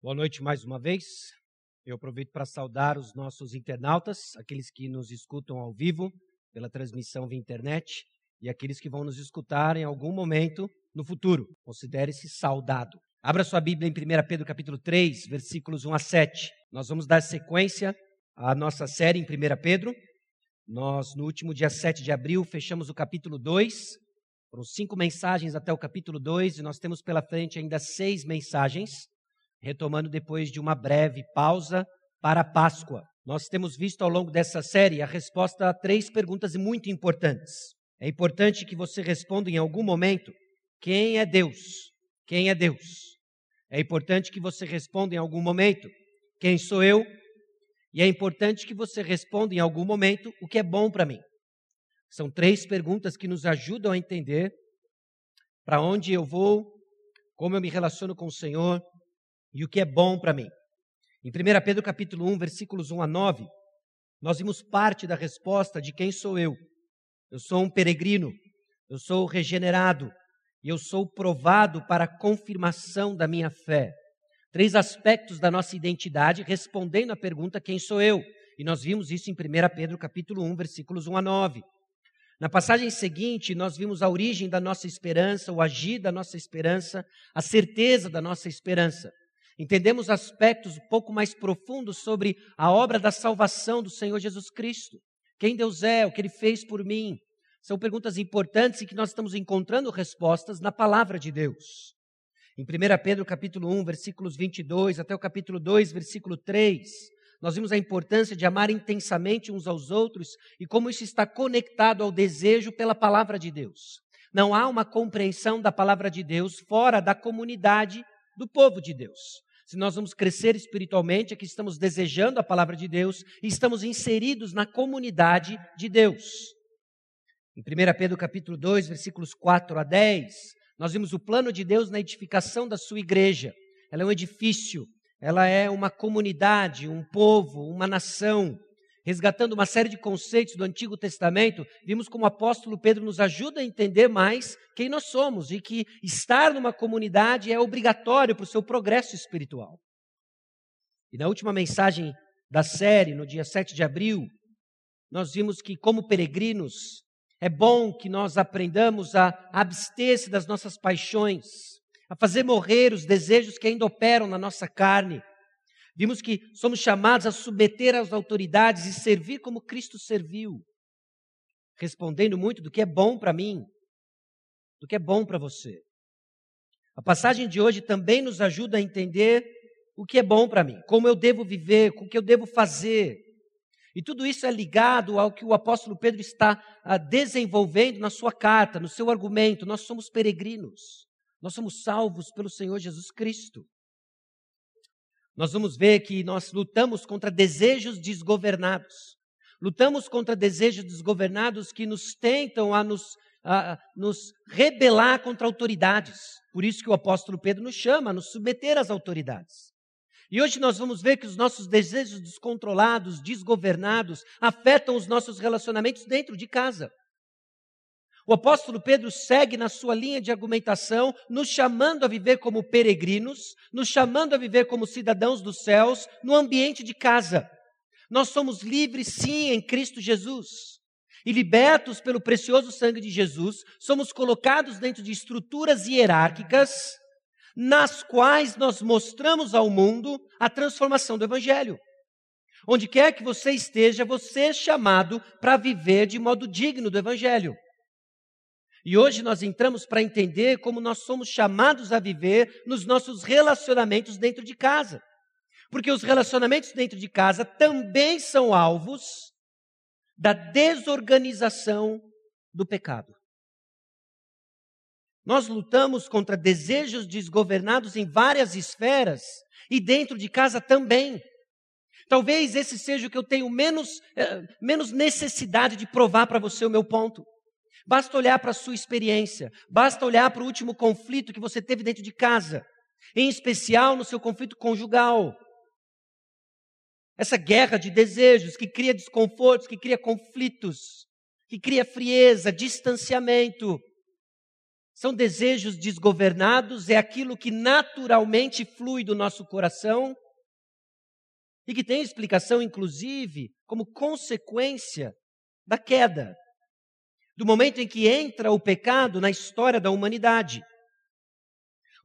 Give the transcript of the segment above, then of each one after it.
Boa noite mais uma vez. Eu aproveito para saudar os nossos internautas, aqueles que nos escutam ao vivo pela transmissão via internet e aqueles que vão nos escutar em algum momento no futuro. Considere-se saudado. Abra sua Bíblia em 1 Pedro capítulo 3, versículos 1 a 7. Nós vamos dar sequência à nossa série em 1 Pedro. Nós, no último dia 7 de abril, fechamos o capítulo 2. Foram cinco mensagens até o capítulo 2 e nós temos pela frente ainda seis mensagens retomando depois de uma breve pausa para a Páscoa. Nós temos visto ao longo dessa série a resposta a três perguntas muito importantes. É importante que você responda em algum momento: quem é Deus? Quem é Deus? É importante que você responda em algum momento: quem sou eu? E é importante que você responda em algum momento o que é bom para mim. São três perguntas que nos ajudam a entender para onde eu vou, como eu me relaciono com o Senhor e o que é bom para mim. Em 1 Pedro capítulo 1, versículos 1 a 9, nós vimos parte da resposta de quem sou eu. Eu sou um peregrino, eu sou regenerado e eu sou provado para a confirmação da minha fé. Três aspectos da nossa identidade respondendo à pergunta quem sou eu. E nós vimos isso em 1 Pedro capítulo 1, versículos 1 a 9. Na passagem seguinte, nós vimos a origem da nossa esperança, o agir da nossa esperança, a certeza da nossa esperança. Entendemos aspectos um pouco mais profundos sobre a obra da salvação do Senhor Jesus Cristo. Quem Deus é, o que Ele fez por mim. São perguntas importantes e que nós estamos encontrando respostas na palavra de Deus. Em 1 Pedro capítulo 1, versículos 22 até o capítulo 2, versículo 3, nós vimos a importância de amar intensamente uns aos outros e como isso está conectado ao desejo pela palavra de Deus. Não há uma compreensão da palavra de Deus fora da comunidade do povo de Deus se nós vamos crescer espiritualmente, é que estamos desejando a palavra de Deus e estamos inseridos na comunidade de Deus. Em 1 Pedro capítulo 2, versículos 4 a 10, nós vimos o plano de Deus na edificação da sua igreja. Ela é um edifício, ela é uma comunidade, um povo, uma nação resgatando uma série de conceitos do Antigo Testamento, vimos como o apóstolo Pedro nos ajuda a entender mais quem nós somos e que estar numa comunidade é obrigatório para o seu progresso espiritual. E na última mensagem da série, no dia 7 de abril, nós vimos que, como peregrinos, é bom que nós aprendamos a abster-se das nossas paixões, a fazer morrer os desejos que ainda operam na nossa carne, Vimos que somos chamados a submeter às autoridades e servir como Cristo serviu, respondendo muito do que é bom para mim, do que é bom para você. A passagem de hoje também nos ajuda a entender o que é bom para mim, como eu devo viver, o que eu devo fazer. E tudo isso é ligado ao que o apóstolo Pedro está ah, desenvolvendo na sua carta, no seu argumento. Nós somos peregrinos, nós somos salvos pelo Senhor Jesus Cristo nós vamos ver que nós lutamos contra desejos desgovernados. Lutamos contra desejos desgovernados que nos tentam a nos, a, nos rebelar contra autoridades. Por isso que o apóstolo Pedro nos chama a nos submeter às autoridades. E hoje nós vamos ver que os nossos desejos descontrolados, desgovernados, afetam os nossos relacionamentos dentro de casa. O apóstolo Pedro segue na sua linha de argumentação, nos chamando a viver como peregrinos, nos chamando a viver como cidadãos dos céus, no ambiente de casa. Nós somos livres, sim, em Cristo Jesus. E libertos pelo precioso sangue de Jesus, somos colocados dentro de estruturas hierárquicas, nas quais nós mostramos ao mundo a transformação do Evangelho. Onde quer que você esteja, você é chamado para viver de modo digno do Evangelho. E hoje nós entramos para entender como nós somos chamados a viver nos nossos relacionamentos dentro de casa. Porque os relacionamentos dentro de casa também são alvos da desorganização do pecado. Nós lutamos contra desejos desgovernados em várias esferas e dentro de casa também. Talvez esse seja o que eu tenho menos, eh, menos necessidade de provar para você o meu ponto. Basta olhar para a sua experiência, basta olhar para o último conflito que você teve dentro de casa, em especial no seu conflito conjugal. Essa guerra de desejos que cria desconfortos, que cria conflitos, que cria frieza, distanciamento. São desejos desgovernados, é aquilo que naturalmente flui do nosso coração e que tem explicação, inclusive, como consequência da queda, do momento em que entra o pecado na história da humanidade.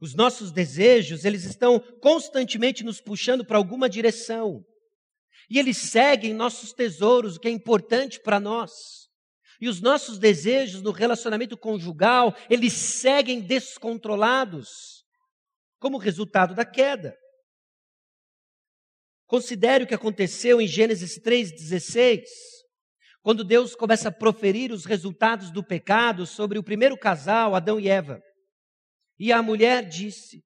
Os nossos desejos, eles estão constantemente nos puxando para alguma direção. E eles seguem nossos tesouros, o que é importante para nós. E os nossos desejos no relacionamento conjugal, eles seguem descontrolados, como resultado da queda. Considere o que aconteceu em Gênesis 3,16, quando Deus começa a proferir os resultados do pecado sobre o primeiro casal, Adão e Eva. E a mulher disse: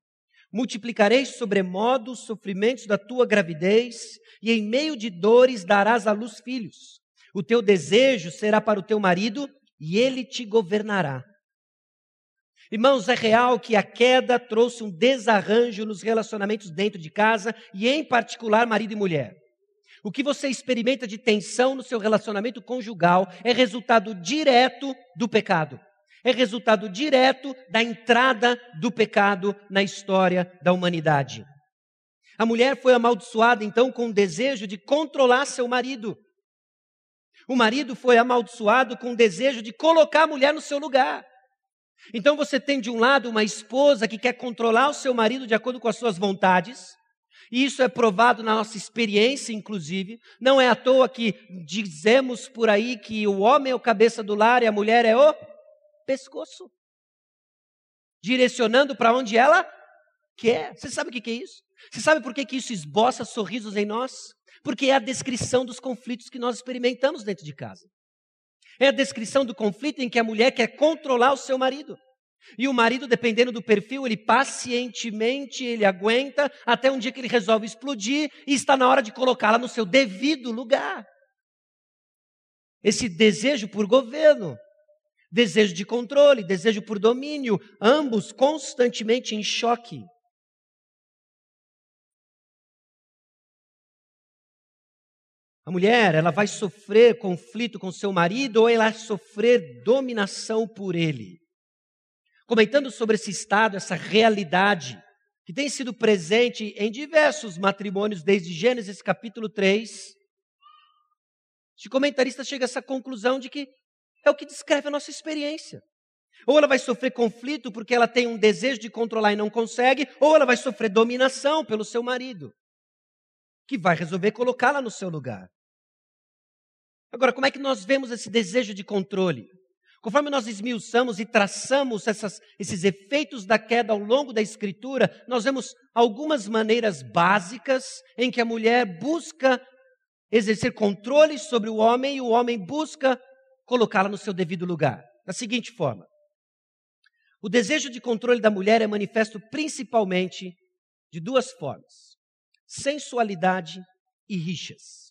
Multiplicarei sobremodo os sofrimentos da tua gravidez, e em meio de dores darás à luz filhos. O teu desejo será para o teu marido, e ele te governará. Irmãos, é real que a queda trouxe um desarranjo nos relacionamentos dentro de casa e, em particular, marido e mulher. O que você experimenta de tensão no seu relacionamento conjugal é resultado direto do pecado. É resultado direto da entrada do pecado na história da humanidade. A mulher foi amaldiçoada então com o desejo de controlar seu marido. O marido foi amaldiçoado com o desejo de colocar a mulher no seu lugar. Então você tem de um lado uma esposa que quer controlar o seu marido de acordo com as suas vontades, e isso é provado na nossa experiência, inclusive. Não é à toa que dizemos por aí que o homem é o cabeça do lar e a mulher é o pescoço direcionando para onde ela quer. Você sabe o que é isso? Você sabe por que, que isso esboça sorrisos em nós? Porque é a descrição dos conflitos que nós experimentamos dentro de casa. É a descrição do conflito em que a mulher quer controlar o seu marido. E o marido, dependendo do perfil, ele pacientemente, ele aguenta até um dia que ele resolve explodir e está na hora de colocá-la no seu devido lugar. Esse desejo por governo, desejo de controle, desejo por domínio, ambos constantemente em choque. A mulher, ela vai sofrer conflito com seu marido ou ela vai sofrer dominação por ele. Comentando sobre esse estado, essa realidade, que tem sido presente em diversos matrimônios desde Gênesis capítulo 3, este comentarista chega a essa conclusão de que é o que descreve a nossa experiência. Ou ela vai sofrer conflito porque ela tem um desejo de controlar e não consegue, ou ela vai sofrer dominação pelo seu marido, que vai resolver colocá-la no seu lugar. Agora, como é que nós vemos esse desejo de controle? Conforme nós esmiuçamos e traçamos essas, esses efeitos da queda ao longo da Escritura, nós vemos algumas maneiras básicas em que a mulher busca exercer controle sobre o homem e o homem busca colocá-la no seu devido lugar. Da seguinte forma: o desejo de controle da mulher é manifesto principalmente de duas formas: sensualidade e rixas.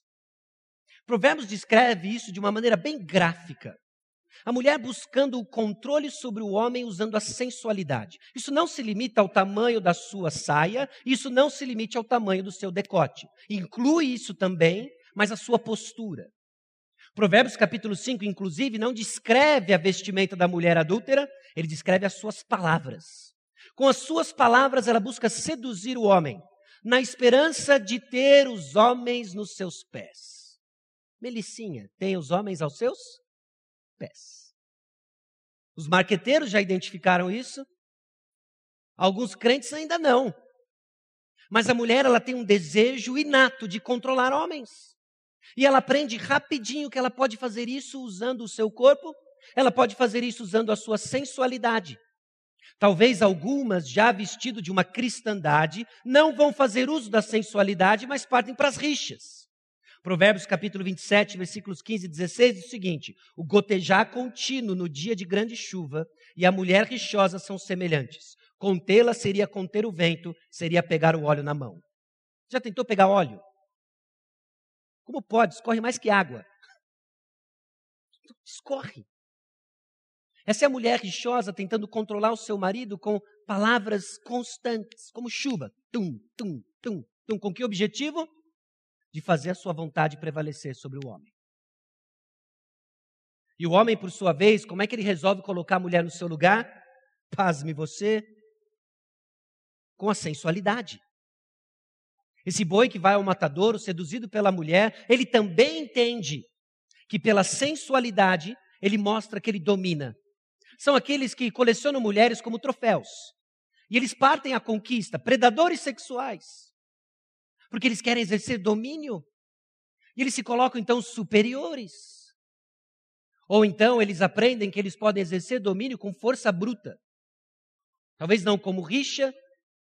Provérbios descreve isso de uma maneira bem gráfica. A mulher buscando o controle sobre o homem usando a sensualidade. Isso não se limita ao tamanho da sua saia, isso não se limita ao tamanho do seu decote. Inclui isso também, mas a sua postura. Provérbios capítulo 5, inclusive, não descreve a vestimenta da mulher adúltera, ele descreve as suas palavras. Com as suas palavras, ela busca seduzir o homem, na esperança de ter os homens nos seus pés. Melicinha tem os homens aos seus pés. Os marqueteiros já identificaram isso. Alguns crentes ainda não. Mas a mulher, ela tem um desejo inato de controlar homens. E ela aprende rapidinho que ela pode fazer isso usando o seu corpo, ela pode fazer isso usando a sua sensualidade. Talvez algumas, já vestido de uma cristandade, não vão fazer uso da sensualidade, mas partem para as rixas. Provérbios capítulo 27, versículos 15 e 16 diz o seguinte: O gotejar contínuo no dia de grande chuva e a mulher rixosa são semelhantes. Contê-la seria conter o vento, seria pegar o óleo na mão. Já tentou pegar óleo? Como pode? Escorre mais que água. Escorre. Essa é a mulher rixosa tentando controlar o seu marido com palavras constantes, como chuva. Tum, tum, tum, tum. Com que objetivo? De fazer a sua vontade prevalecer sobre o homem. E o homem, por sua vez, como é que ele resolve colocar a mulher no seu lugar? pasme você, com a sensualidade. Esse boi que vai ao matadouro, seduzido pela mulher, ele também entende que pela sensualidade ele mostra que ele domina. São aqueles que colecionam mulheres como troféus. E eles partem à conquista, predadores sexuais. Porque eles querem exercer domínio. E eles se colocam então superiores. Ou então eles aprendem que eles podem exercer domínio com força bruta. Talvez não como rixa,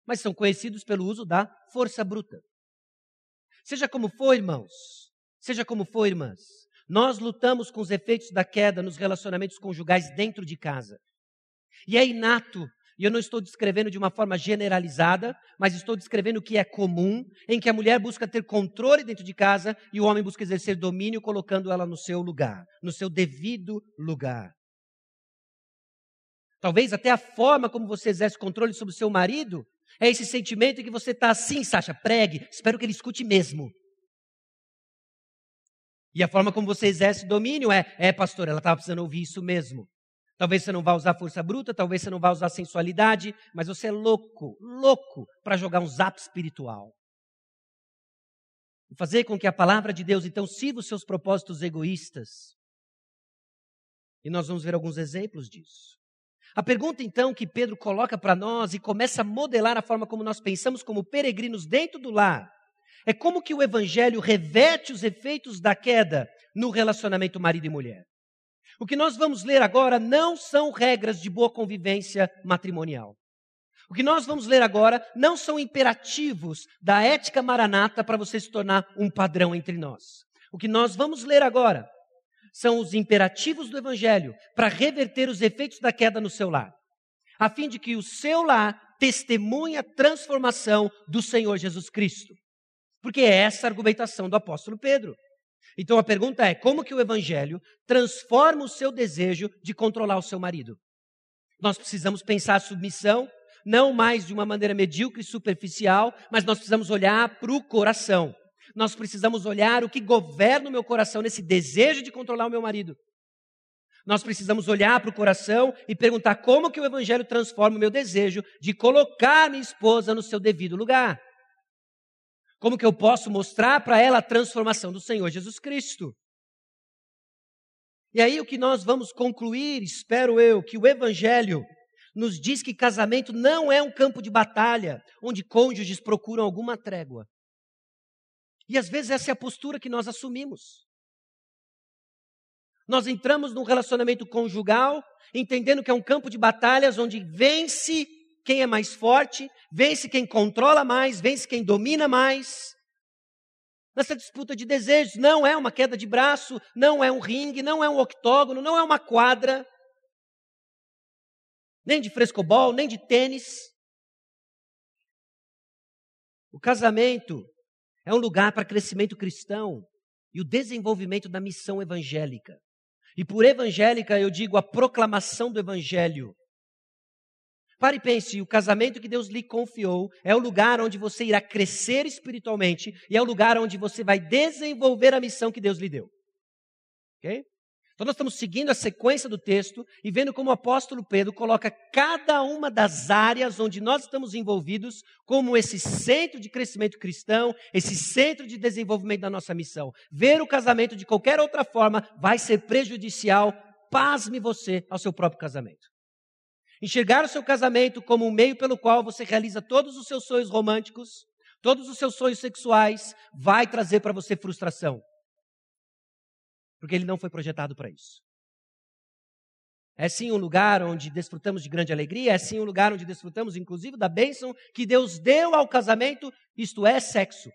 mas são conhecidos pelo uso da força bruta. Seja como for, irmãos, seja como for, irmãs, nós lutamos com os efeitos da queda nos relacionamentos conjugais dentro de casa. E é inato, e eu não estou descrevendo de uma forma generalizada, mas estou descrevendo o que é comum, em que a mulher busca ter controle dentro de casa e o homem busca exercer domínio, colocando ela no seu lugar, no seu devido lugar. Talvez até a forma como você exerce controle sobre o seu marido é esse sentimento em que você está assim, Sasha, pregue, espero que ele escute mesmo. E a forma como você exerce domínio é, é, pastor, ela estava precisando ouvir isso mesmo. Talvez você não vá usar força bruta, talvez você não vá usar sensualidade, mas você é louco, louco para jogar um zap espiritual. E fazer com que a palavra de Deus então sirva os seus propósitos egoístas. E nós vamos ver alguns exemplos disso. A pergunta então que Pedro coloca para nós e começa a modelar a forma como nós pensamos como peregrinos dentro do lar é como que o evangelho reverte os efeitos da queda no relacionamento marido e mulher. O que nós vamos ler agora não são regras de boa convivência matrimonial. O que nós vamos ler agora não são imperativos da ética maranata para você se tornar um padrão entre nós. O que nós vamos ler agora são os imperativos do Evangelho para reverter os efeitos da queda no seu lar, a fim de que o seu lar testemunhe a transformação do Senhor Jesus Cristo. Porque é essa a argumentação do apóstolo Pedro. Então a pergunta é: como que o evangelho transforma o seu desejo de controlar o seu marido? Nós precisamos pensar a submissão não mais de uma maneira medíocre e superficial, mas nós precisamos olhar para o coração. Nós precisamos olhar o que governa o meu coração nesse desejo de controlar o meu marido. Nós precisamos olhar para o coração e perguntar como que o evangelho transforma o meu desejo de colocar minha esposa no seu devido lugar. Como que eu posso mostrar para ela a transformação do Senhor Jesus Cristo? E aí o que nós vamos concluir, espero eu, que o Evangelho nos diz que casamento não é um campo de batalha onde cônjuges procuram alguma trégua. E às vezes essa é a postura que nós assumimos. Nós entramos num relacionamento conjugal entendendo que é um campo de batalhas onde vence quem é mais forte, vence quem controla mais, vence quem domina mais. Nessa disputa de desejos, não é uma queda de braço, não é um ringue, não é um octógono, não é uma quadra, nem de frescobol, nem de tênis. O casamento é um lugar para crescimento cristão e o desenvolvimento da missão evangélica. E por evangélica eu digo a proclamação do evangelho Pare e pense: o casamento que Deus lhe confiou é o lugar onde você irá crescer espiritualmente e é o lugar onde você vai desenvolver a missão que Deus lhe deu. Ok? Então, nós estamos seguindo a sequência do texto e vendo como o apóstolo Pedro coloca cada uma das áreas onde nós estamos envolvidos como esse centro de crescimento cristão, esse centro de desenvolvimento da nossa missão. Ver o casamento de qualquer outra forma vai ser prejudicial, pasme você, ao seu próprio casamento. Enxergar o seu casamento como um meio pelo qual você realiza todos os seus sonhos românticos, todos os seus sonhos sexuais, vai trazer para você frustração. Porque ele não foi projetado para isso. É sim um lugar onde desfrutamos de grande alegria, é sim um lugar onde desfrutamos, inclusive, da bênção que Deus deu ao casamento, isto é, sexo.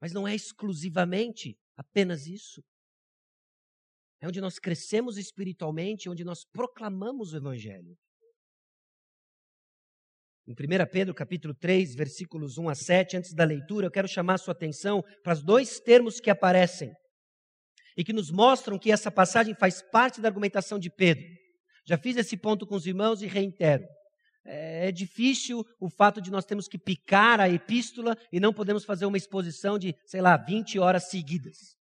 Mas não é exclusivamente apenas isso. É onde nós crescemos espiritualmente, onde nós proclamamos o Evangelho. Em 1 Pedro capítulo 3, versículos 1 a 7, antes da leitura, eu quero chamar a sua atenção para os dois termos que aparecem e que nos mostram que essa passagem faz parte da argumentação de Pedro. Já fiz esse ponto com os irmãos e reitero. É, é difícil o fato de nós termos que picar a epístola e não podemos fazer uma exposição de, sei lá, 20 horas seguidas.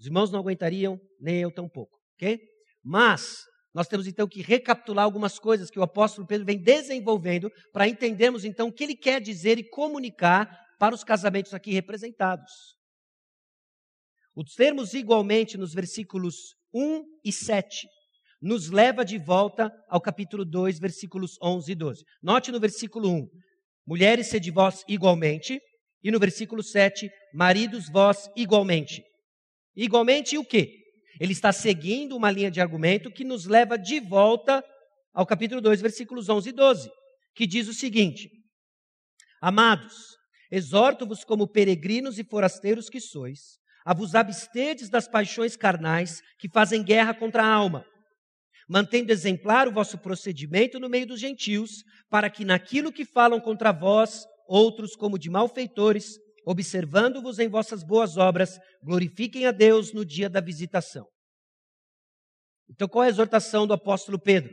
Os irmãos não aguentariam, nem eu tampouco, ok? Mas Nós temos então que recapitular algumas coisas que o apóstolo Pedro vem desenvolvendo para entendermos então o que ele quer dizer e comunicar para os casamentos aqui representados. Os termos igualmente nos versículos 1 e 7 nos leva de volta ao capítulo 2, versículos 11 e 12. Note no versículo 1: Mulheres, sede vós igualmente. E no versículo 7, maridos, vós igualmente. Igualmente o quê? Ele está seguindo uma linha de argumento que nos leva de volta ao capítulo 2, versículos 11 e 12, que diz o seguinte: Amados, exorto-vos como peregrinos e forasteiros que sois, a vos abstedes das paixões carnais que fazem guerra contra a alma, mantendo exemplar o vosso procedimento no meio dos gentios, para que naquilo que falam contra vós, outros como de malfeitores, observando-vos em vossas boas obras, glorifiquem a Deus no dia da visitação. Então, qual é a exortação do apóstolo Pedro?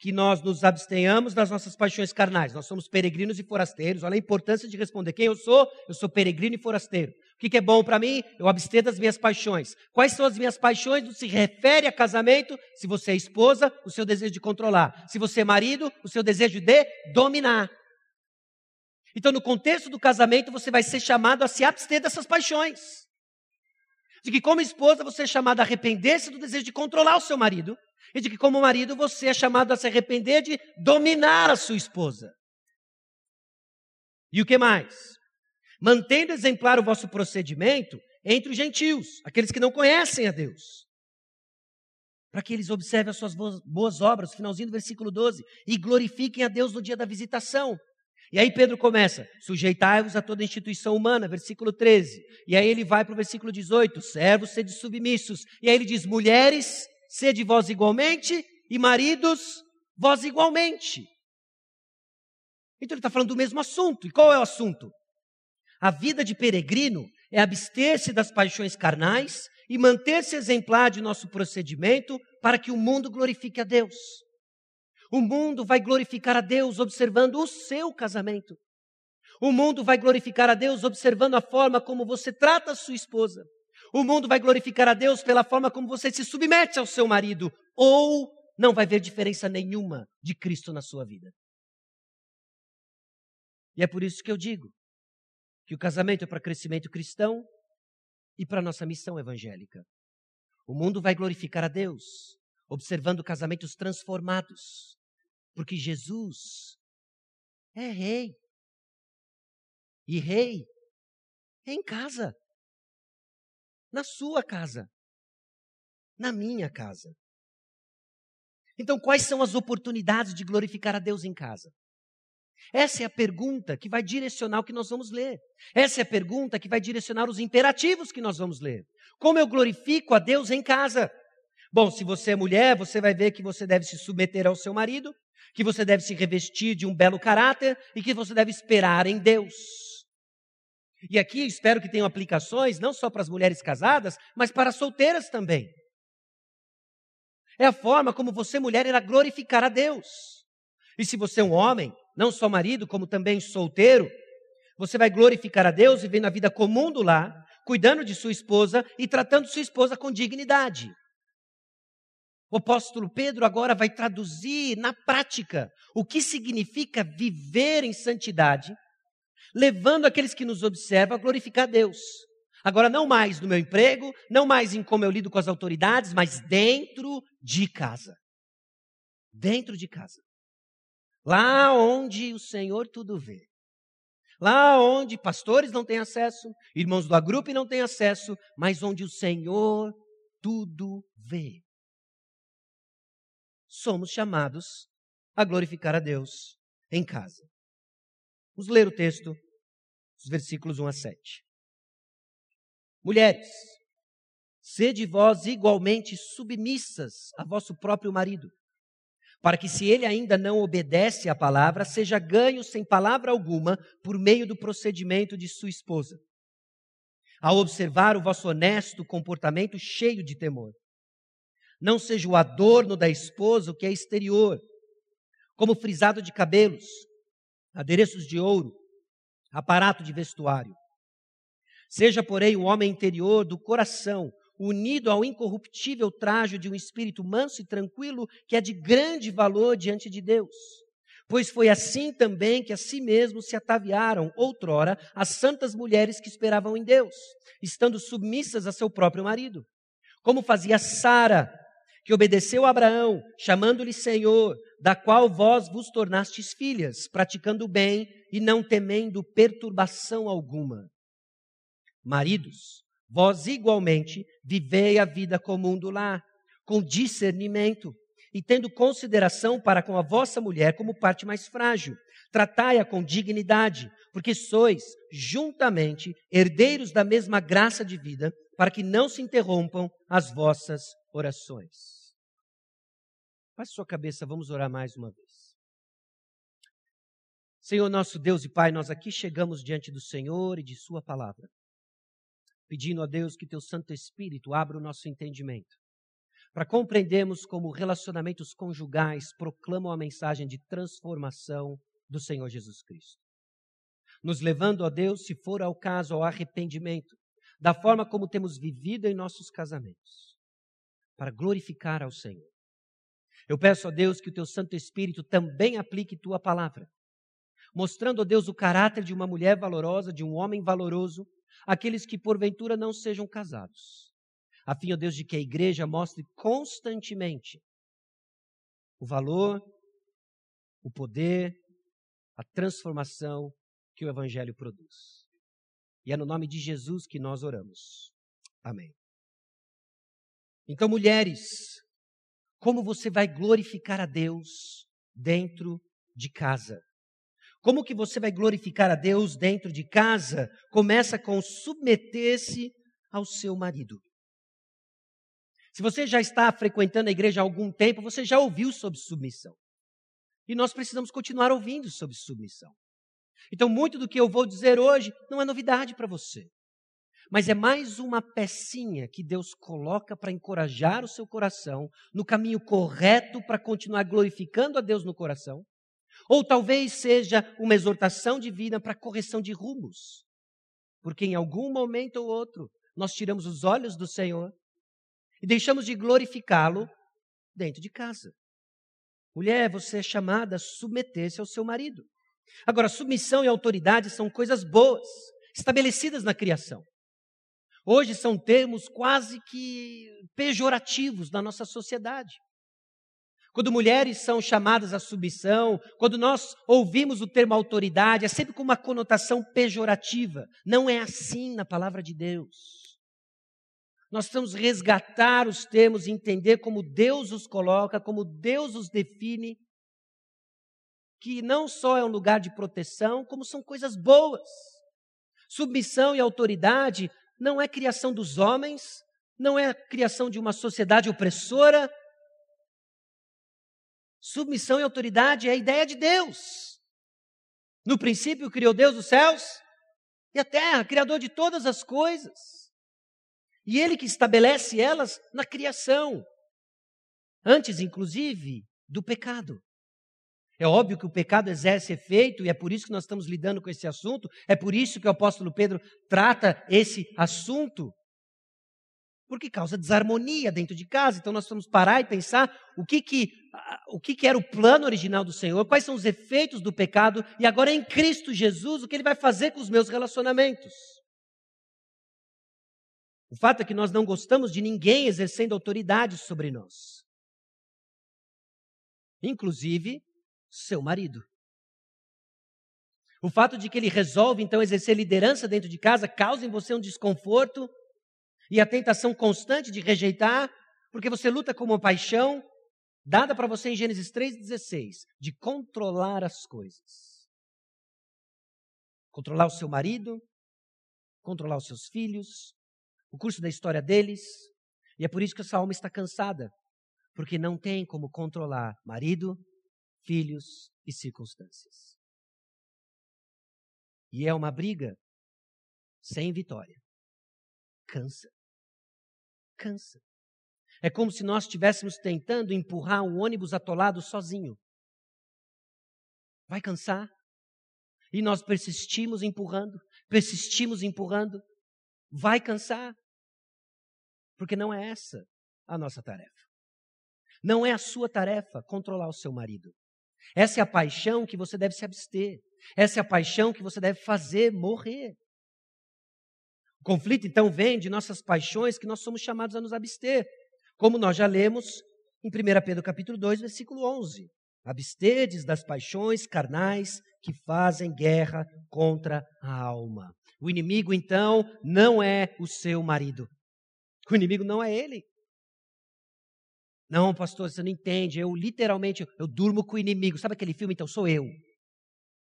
Que nós nos abstenhamos das nossas paixões carnais. Nós somos peregrinos e forasteiros. Olha a importância de responder: quem eu sou? Eu sou peregrino e forasteiro. O que, é bom para mim? Eu abster das minhas paixões. Quais são as minhas paixões? Não se refere a casamento. Se você é esposa, o seu desejo de controlar. Se você é marido, o seu desejo de dominar. Então, no contexto do casamento, você vai ser chamado a se abster dessas paixões. De que, como esposa, você é chamado a arrepender-se do desejo de controlar o seu marido. E de que, como marido, você é chamado a se arrepender de dominar a sua esposa. E o que mais? mantendo exemplar o vosso procedimento entre os gentios, aqueles que não conhecem a Deus. Para que eles observem as suas boas obras, finalzinho do versículo 12, e glorifiquem a Deus no dia da visitação. E aí Pedro começa: sujeitai-vos a toda instituição humana, versículo 13. E aí ele vai para o versículo 18: servos, sede submissos. E aí ele diz: mulheres, sede vós igualmente, e maridos, vós igualmente. Então ele está falando do mesmo assunto. E qual é o assunto? A vida de peregrino é abster-se das paixões carnais e manter-se exemplar de nosso procedimento para que o mundo glorifique a Deus. O mundo vai glorificar a Deus observando o seu casamento. O mundo vai glorificar a Deus observando a forma como você trata a sua esposa. O mundo vai glorificar a Deus pela forma como você se submete ao seu marido. Ou não vai ver diferença nenhuma de Cristo na sua vida. E é por isso que eu digo: que o casamento é para crescimento cristão e para nossa missão evangélica. O mundo vai glorificar a Deus, observando casamentos transformados, porque Jesus é rei. E rei é em casa, na sua casa, na minha casa. Então, quais são as oportunidades de glorificar a Deus em casa? Essa é a pergunta que vai direcionar o que nós vamos ler. Essa é a pergunta que vai direcionar os imperativos que nós vamos ler. Como eu glorifico a Deus em casa? Bom, se você é mulher, você vai ver que você deve se submeter ao seu marido, que você deve se revestir de um belo caráter e que você deve esperar em Deus. E aqui espero que tenham aplicações não só para as mulheres casadas, mas para as solteiras também. É a forma como você, mulher, irá glorificar a Deus. E se você é um homem, não só marido, como também solteiro, você vai glorificar a Deus vivendo a vida comum do lar, cuidando de sua esposa e tratando sua esposa com dignidade. O apóstolo Pedro agora vai traduzir na prática o que significa viver em santidade, levando aqueles que nos observam a glorificar a Deus. Agora, não mais no meu emprego, não mais em como eu lido com as autoridades, mas dentro de casa. Dentro de casa. Lá onde o Senhor tudo vê. Lá onde pastores não têm acesso, irmãos do agrupe não têm acesso, mas onde o Senhor tudo vê. Somos chamados a glorificar a Deus em casa. Vamos ler o texto, os versículos 1 a 7. Mulheres, sede vós igualmente submissas a vosso próprio marido para que, se ele ainda não obedece à palavra, seja ganho sem palavra alguma por meio do procedimento de sua esposa. Ao observar o vosso honesto comportamento cheio de temor. Não seja o adorno da esposa o que é exterior, como frisado de cabelos, adereços de ouro, aparato de vestuário. Seja, porém, o homem interior do coração, unido ao incorruptível trajo de um espírito manso e tranquilo, que é de grande valor diante de Deus. Pois foi assim também que a si mesmos se ataviaram, outrora, as santas mulheres que esperavam em Deus, estando submissas a seu próprio marido. Como fazia Sara, que obedeceu a Abraão, chamando-lhe Senhor, da qual vós vos tornastes filhas, praticando o bem e não temendo perturbação alguma. Maridos, vós igualmente vivei a vida comum do lar, com discernimento, e tendo consideração para com a vossa mulher como parte mais frágil. Tratai-a com dignidade, porque sois, juntamente, herdeiros da mesma graça de vida, para que não se interrompam as vossas orações. Faça sua cabeça, vamos orar mais uma vez. Senhor nosso Deus e Pai, nós aqui chegamos diante do Senhor e de Sua palavra, pedindo a Deus que Teu Santo Espírito abra o nosso entendimento, para compreendermos como relacionamentos conjugais proclamam a mensagem de transformação do Senhor Jesus Cristo. Nos levando a Deus, se for ao caso, ao arrependimento, da forma como temos vivido em nossos casamentos, para glorificar ao Senhor. Eu peço a Deus que o teu Santo Espírito também aplique tua palavra, mostrando a Deus o caráter de uma mulher valorosa, de um homem valoroso, aqueles que porventura não sejam casados, a fim, ó Deus, de que a igreja mostre constantemente o valor, o poder, a transformação que o Evangelho produz. E é no nome de Jesus que nós oramos. Amém. Então, mulheres, como você vai glorificar a Deus dentro de casa? Como que você vai glorificar a Deus dentro de casa? Começa com submeter-se ao seu marido. Se você já está frequentando a igreja há algum tempo, você já ouviu sobre submissão. E nós precisamos continuar ouvindo sobre submissão. Então, muito do que eu vou dizer hoje não é novidade para você. Mas é mais uma pecinha que Deus coloca para encorajar o seu coração no caminho correto para continuar glorificando a Deus no coração. Ou talvez seja uma exortação divina para correção de rumos. Porque em algum momento ou outro nós tiramos os olhos do Senhor e deixamos de glorificá-lo dentro de casa. Mulher, você é chamada a submeter-se ao seu marido. Agora, submissão e autoridade são coisas boas, estabelecidas na criação. Hoje são termos quase que pejorativos na nossa sociedade. Quando mulheres são chamadas à submissão, quando nós ouvimos o termo autoridade, é sempre com uma conotação pejorativa. Não é assim na palavra de Deus. Nós precisamos resgatar os termos e entender como Deus os coloca, como Deus os define que não só é um lugar de proteção, como são coisas boas. Submissão e autoridade não é criação dos homens, não é criação de uma sociedade opressora. Submissão e autoridade é a ideia de Deus. No princípio criou Deus os céus e a terra, criador de todas as coisas. E ele que estabelece elas na criação, antes inclusive do pecado. É óbvio que o pecado exerce efeito e é por isso que nós estamos lidando com esse assunto, é por isso que o apóstolo Pedro trata esse assunto. Porque causa desarmonia dentro de casa. Então nós vamos parar e pensar o que que, o que que era o plano original do Senhor, quais são os efeitos do pecado e agora em Cristo Jesus o que ele vai fazer com os meus relacionamentos. O fato é que nós não gostamos de ninguém exercendo autoridade sobre nós. Inclusive seu marido. O fato de que ele resolve então exercer liderança dentro de casa causa em você um desconforto e a tentação constante de rejeitar, porque você luta com uma paixão dada para você em Gênesis 3,16, de controlar as coisas. Controlar o seu marido, controlar os seus filhos, o curso da história deles. E é por isso que essa alma está cansada, porque não tem como controlar marido, filhos e circunstâncias. E é uma briga sem vitória. Cansa. Cansa. É como se nós estivéssemos tentando empurrar um ônibus atolado sozinho. Vai cansar. E nós persistimos empurrando, persistimos empurrando. Vai cansar. Porque não é essa a nossa tarefa. Não é a sua tarefa controlar o seu marido. Essa é a paixão que você deve se abster. Essa é a paixão que você deve fazer morrer. O conflito, então, vem de nossas paixões que nós somos chamados a nos abster. Como nós já lemos em 1 Pedro capítulo 2, versículo 11. Abstedes das paixões carnais que fazem guerra contra a alma. O inimigo, então, não é o seu marido. O inimigo não é ele. Não, pastor, você não entende. Eu literalmente, eu durmo com o inimigo. Sabe aquele filme? Então sou eu.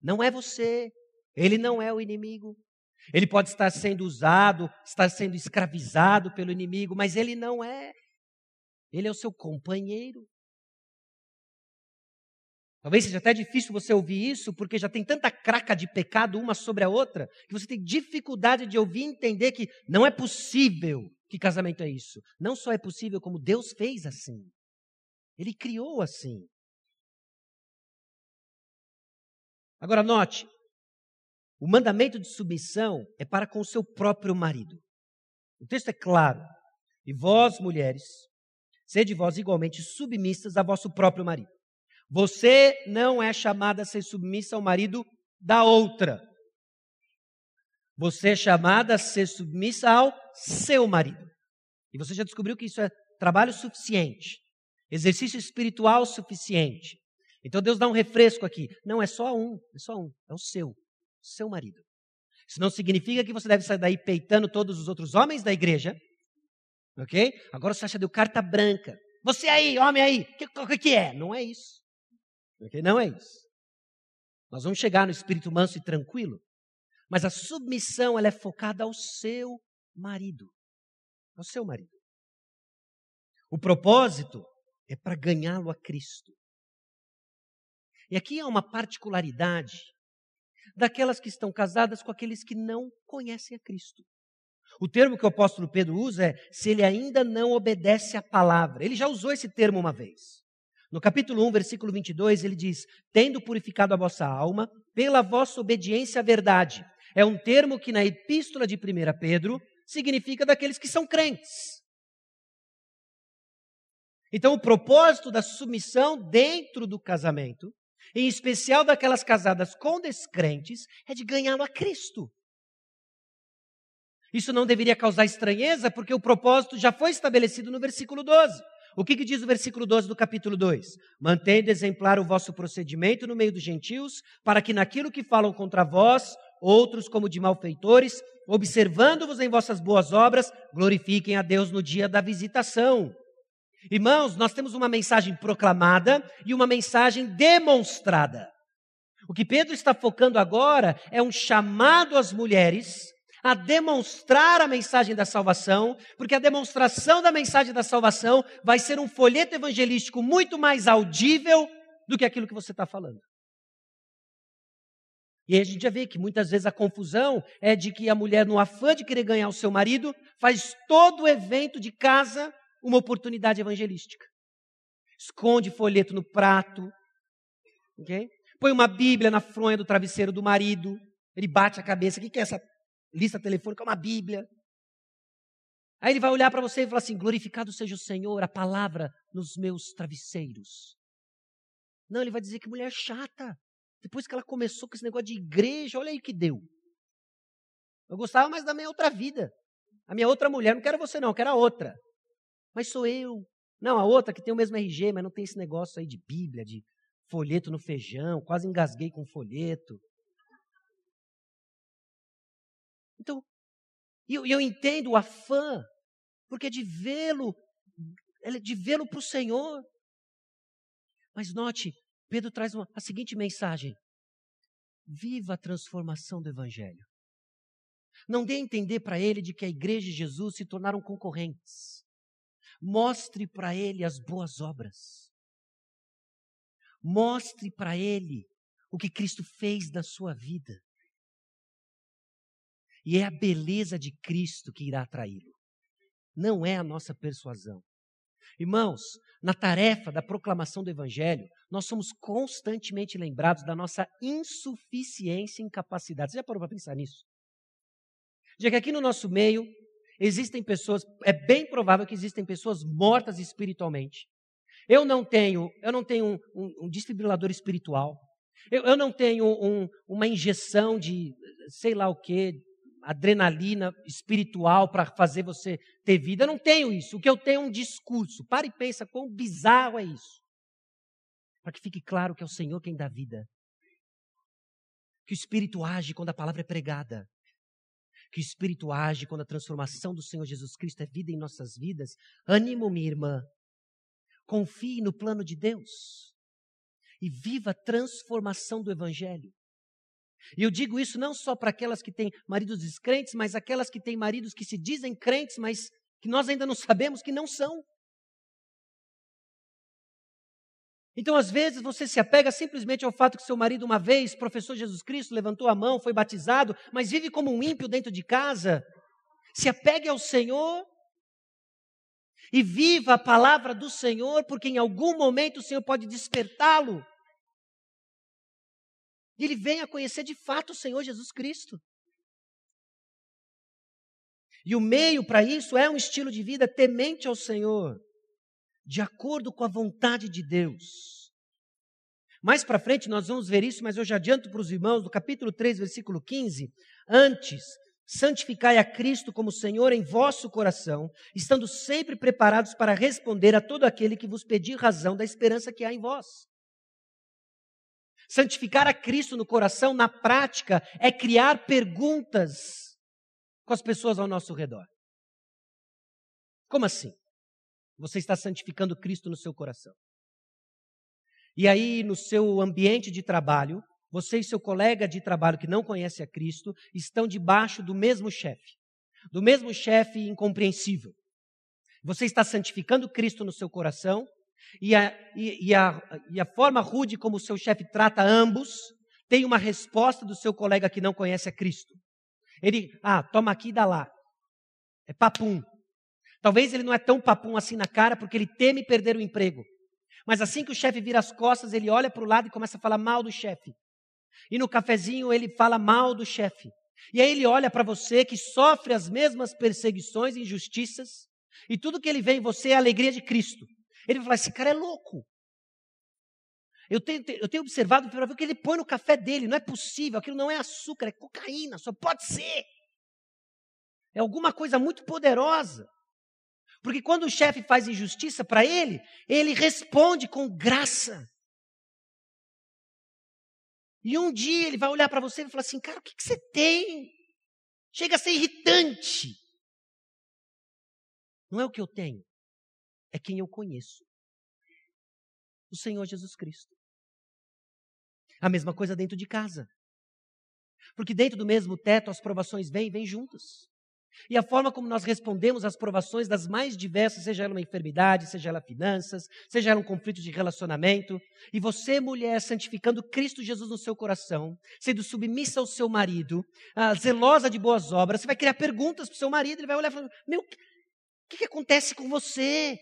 Não é você. Ele não é o inimigo. Ele pode estar sendo usado, estar sendo escravizado pelo inimigo, mas ele não é. Ele é o seu companheiro. Talvez seja até difícil você ouvir isso, porque já tem tanta craca de pecado uma sobre a outra, que você tem dificuldade de ouvir e entender que não é possível que casamento é isso. Não só é possível, como Deus fez assim. Ele criou assim. Agora, note: o mandamento de submissão é para com o seu próprio marido. O texto é claro. E vós, mulheres, sede vós igualmente submissas a vosso próprio marido você não é chamada a ser submissa ao marido da outra. Você é chamada a ser submissa ao seu marido. E você já descobriu que isso é trabalho suficiente, exercício espiritual suficiente. Então Deus dá um refresco aqui. Não é só um, é só um, é o seu, seu marido. Isso não significa que você deve sair daí peitando todos os outros homens da igreja. Ok? Agora você acha deu carta branca. Você aí, homem aí, o que, que é? Não é isso. Okay? Não é isso. Nós vamos chegar no espírito manso e tranquilo, mas a submissão ela é focada ao seu marido. Ao seu marido. O propósito é para ganhá-lo a Cristo. E aqui há uma particularidade daquelas que estão casadas com aqueles que não conhecem a Cristo. O termo que o apóstolo Pedro usa é se ele ainda não obedece à palavra. Ele já usou esse termo uma vez. No capítulo 1, versículo 22, ele diz: Tendo purificado a vossa alma pela vossa obediência à verdade. É um termo que na epístola de 1 Pedro significa daqueles que são crentes. Então, o propósito da submissão dentro do casamento, em especial daquelas casadas com descrentes, é de ganhá-lo a Cristo. Isso não deveria causar estranheza, porque o propósito já foi estabelecido no versículo 12. O que, que, diz o versículo 12 do capítulo 2? Mantendo exemplar o vosso procedimento no meio dos gentios, para que naquilo que falam contra vós, outros como de malfeitores, observando-vos em vossas boas obras, glorifiquem a Deus no dia da visitação. Irmãos, nós temos uma mensagem proclamada e uma mensagem demonstrada. O que Pedro está focando agora é um chamado às mulheres a demonstrar a mensagem da salvação, porque a demonstração da mensagem da salvação vai ser um folheto evangelístico muito mais audível do que aquilo que você está falando. E a gente já vê que muitas vezes a confusão é de que a mulher, no afã de querer ganhar o seu marido, faz todo o evento de casa uma oportunidade evangelística. Esconde folheto no prato, okay? põe uma Bíblia na fronha do travesseiro do marido, ele bate a cabeça, o que é essa lista telefônica, uma Bíblia. Aí ele vai olhar para você e falar assim: glorificado seja o Senhor, a palavra nos meus travesseiros. Não, ele vai dizer que mulher chata. Depois que ela começou com esse negócio de igreja, olha aí que deu. Eu gostava mais da minha outra vida. A minha outra mulher, não quero você não, quero a outra. Mas sou eu. Não, a outra que tem o mesmo RG, mas não tem esse negócio aí de Bíblia, de folheto no feijão, quase engasguei com folheto. Então, e eu, eu entendo o afã, porque é de vê-lo, é de vê-lo para o Senhor. Mas note, Pedro traz uma, a seguinte mensagem: viva a transformação do Evangelho. Não dê a entender para ele de que a igreja de Jesus se tornaram concorrentes. Mostre para ele as boas obras. Mostre para ele o que Cristo fez na sua vida. E é a beleza de Cristo que irá atraí-lo. Não é a nossa persuasão. Irmãos, na tarefa da proclamação do Evangelho, nós somos constantemente lembrados da nossa insuficiência e incapacidade. Você já parou para pensar nisso? Já que aqui no nosso meio existem pessoas, é bem provável que existem pessoas mortas espiritualmente. Eu não tenho, eu não tenho um, um, um desfibrilador espiritual. Eu, eu não tenho um, uma injeção de sei lá o que, adrenalina espiritual para fazer você ter vida. Eu não tenho isso. O que eu tenho é um discurso. Para e pensa quão bizarro é isso. Para que fique claro que é o Senhor quem dá vida. Que o Espírito age quando a palavra é pregada. Que o Espírito age quando a transformação do Senhor Jesus Cristo é vida em nossas vidas. Ânimo, minha irmã. Confie no plano de Deus. E viva a transformação do Evangelho. E eu digo isso não só para aquelas que têm maridos descrentes, mas aquelas que têm maridos que se dizem crentes, mas que nós ainda não sabemos que não são. Então, às vezes, você se apega simplesmente ao fato que seu marido, uma vez, professor Jesus Cristo, levantou a mão, foi batizado, mas vive como um ímpio dentro de casa. Se apegue ao Senhor e viva a palavra do Senhor, porque em algum momento o Senhor pode despertá-lo. E ele venha conhecer de fato o Senhor Jesus Cristo. E o meio para isso é um estilo de vida temente ao Senhor, de acordo com a vontade de Deus. Mais para frente nós vamos ver isso, mas eu já adianto para os irmãos, no capítulo 3, versículo 15: Antes, santificai a Cristo como Senhor em vosso coração, estando sempre preparados para responder a todo aquele que vos pedir razão da esperança que há em vós. Santificar a Cristo no coração, na prática, é criar perguntas com as pessoas ao nosso redor. Como assim? Você está santificando Cristo no seu coração. E aí, no seu ambiente de trabalho, você e seu colega de trabalho que não conhece a Cristo estão debaixo do mesmo chefe, do mesmo chefe incompreensível. Você está santificando Cristo no seu coração e a, e, e, a, e a forma rude como o seu chefe trata ambos tem uma resposta do seu colega que não conhece a Cristo. Ele, ah, toma aqui e dá lá. É papum. Talvez ele não é tão papum assim na cara porque ele teme perder o emprego. Mas assim que o chefe vira as costas, ele olha para o lado e começa a falar mal do chefe. E no cafezinho ele fala mal do chefe. E aí ele olha para você que sofre as mesmas perseguições injustiças, e tudo que ele vê em você é a alegria de Cristo. Ele vai falar: esse cara é louco. Eu tenho, eu tenho observado para ver o que ele põe no café dele. Não é possível, aquilo não é açúcar, é cocaína, só pode ser. É alguma coisa muito poderosa. Porque quando o chefe faz injustiça para ele, ele responde com graça. E um dia ele vai olhar para você e falar assim: cara, o que, que você tem? Chega a ser irritante. Não é o que eu tenho, é quem eu conheço. O Senhor Jesus Cristo. A mesma coisa dentro de casa. Porque dentro do mesmo teto as provações vêm e vêm juntas. E a forma como nós respondemos às provações das mais diversas, seja ela uma enfermidade, seja ela finanças, seja ela um conflito de relacionamento, e você, mulher, santificando Cristo Jesus no seu coração, sendo submissa ao seu marido, ah, zelosa de boas obras, você vai criar perguntas para o seu marido, ele vai olhar e falar: Meu, o que, que acontece com você?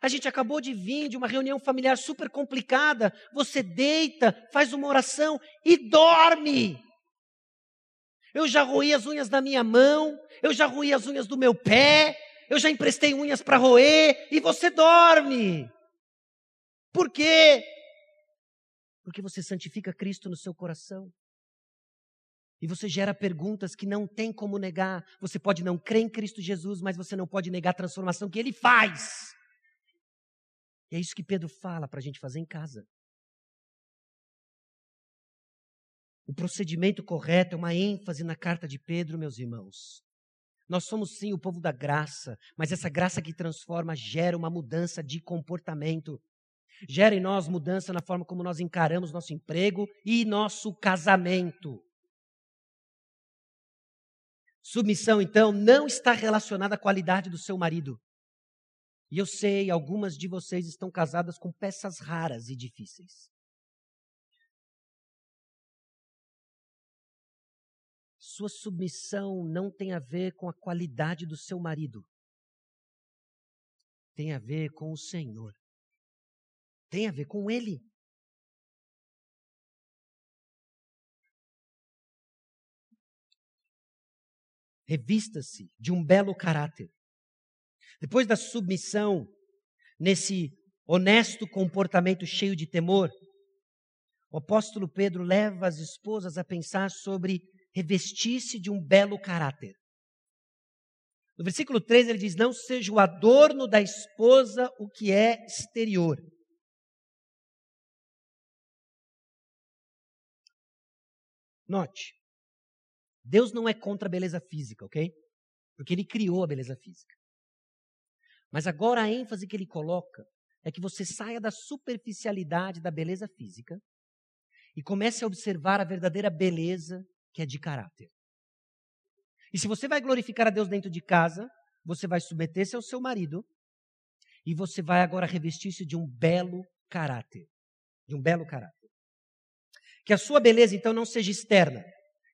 A gente acabou de vir de uma reunião familiar super complicada. Você deita, faz uma oração e dorme. Eu já roí as unhas da minha mão, eu já roí as unhas do meu pé, eu já emprestei unhas para roer e você dorme. Por quê? Porque você santifica Cristo no seu coração. E você gera perguntas que não tem como negar. Você pode não crer em Cristo Jesus, mas você não pode negar a transformação que Ele faz. E é isso que Pedro fala para a gente fazer em casa. O procedimento correto é uma ênfase na carta de Pedro, meus irmãos. Nós somos sim o povo da graça, mas essa graça que transforma gera uma mudança de comportamento. Gera em nós mudança na forma como nós encaramos nosso emprego e nosso casamento. Submissão, então, não está relacionada à qualidade do seu marido. E eu sei, algumas de vocês estão casadas com peças raras e difíceis. Sua submissão não tem a ver com a qualidade do seu marido. Tem a ver com o Senhor. Tem a ver com Ele. revista-se de um belo caráter. Depois da submissão, nesse honesto comportamento cheio de temor, o apóstolo Pedro leva as esposas a pensar sobre revestir-se de um belo caráter. No versículo 3 ele diz: Não seja o adorno da esposa o que é exterior. Note, Deus não é contra a beleza física, ok? Porque ele criou a beleza física. Mas agora a ênfase que ele coloca é que você saia da superficialidade da beleza física e comece a observar a verdadeira beleza que é de caráter. E se você vai glorificar a Deus dentro de casa, você vai submeter-se ao seu marido e você vai agora revestir-se de um belo caráter. De um belo caráter. Que a sua beleza, então, não seja externa.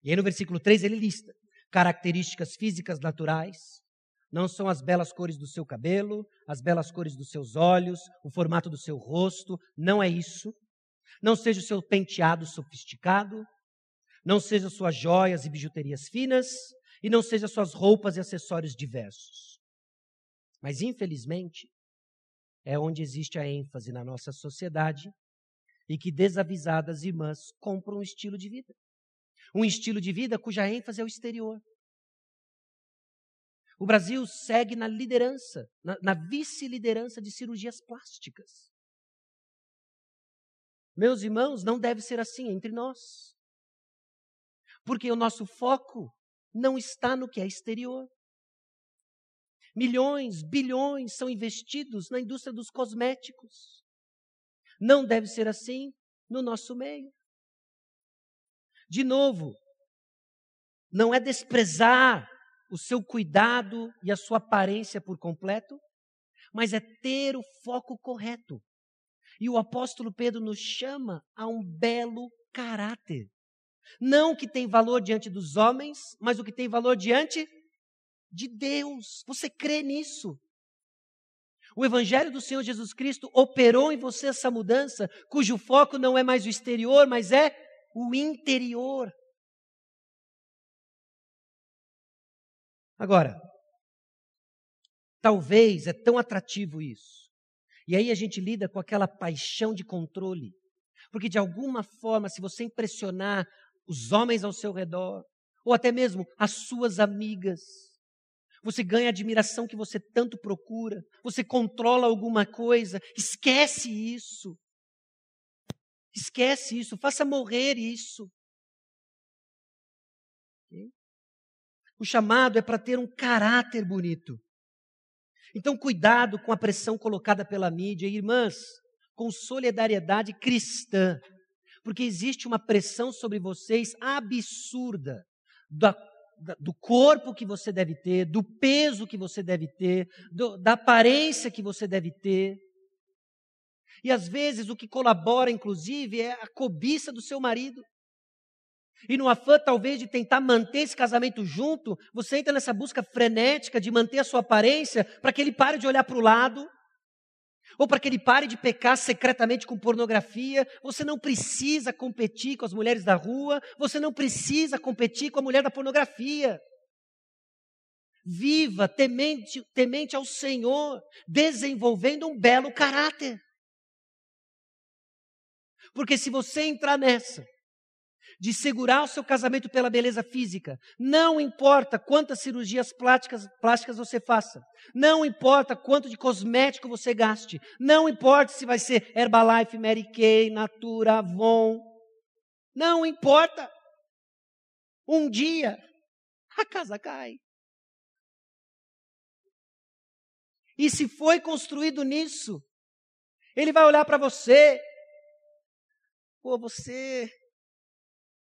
E aí no versículo 3 ele lista características físicas naturais, não são as belas cores do seu cabelo, as belas cores dos seus olhos, o formato do seu rosto, não é isso. Não seja o seu penteado sofisticado, não seja suas joias e bijuterias finas, e não seja suas roupas e acessórios diversos. Mas, infelizmente, é onde existe a ênfase na nossa sociedade e que desavisadas irmãs compram um estilo de vida. Um estilo de vida cuja ênfase é o exterior. O Brasil segue na liderança, na, na vice-liderança de cirurgias plásticas. Meus irmãos, não deve ser assim entre nós. Porque o nosso foco não está no que é exterior. Milhões, bilhões são investidos na indústria dos cosméticos. Não deve ser assim no nosso meio. De novo, não é desprezar o seu cuidado e a sua aparência por completo, mas é ter o foco correto. E o apóstolo Pedro nos chama a um belo caráter. Não o que tem valor diante dos homens, mas o que tem valor diante de Deus. Você crê nisso? O Evangelho do Senhor Jesus Cristo operou em você essa mudança, cujo foco não é mais o exterior, mas é o interior. Agora, talvez é tão atrativo isso. E aí a gente lida com aquela paixão de controle. Porque de alguma forma, se você impressionar os homens ao seu redor, ou até mesmo as suas amigas. Você ganha a admiração que você tanto procura, você controla alguma coisa, esquece isso. Esquece isso, faça morrer isso. O chamado é para ter um caráter bonito. Então, cuidado com a pressão colocada pela mídia. Irmãs, com solidariedade cristã, porque existe uma pressão sobre vocês absurda da, da, do corpo que você deve ter, do peso que você deve ter, do, da aparência que você deve ter. E às vezes o que colabora, inclusive, é a cobiça do seu marido. E no afã, talvez, de tentar manter esse casamento junto, você entra nessa busca frenética de manter a sua aparência para que ele pare de olhar para o lado ou para que ele pare de pecar secretamente com pornografia. Você não precisa competir com as mulheres da rua, você não precisa competir com a mulher da pornografia. Viva temente, temente ao Senhor, desenvolvendo um belo caráter. Porque se você entrar nessa, de segurar o seu casamento pela beleza física. Não importa quantas cirurgias plásticas, plásticas você faça. Não importa quanto de cosmético você gaste. Não importa se vai ser Herbalife, Mary Kay, Natura, Avon. Não importa. Um dia a casa cai. E se foi construído nisso, ele vai olhar para você. Pô, você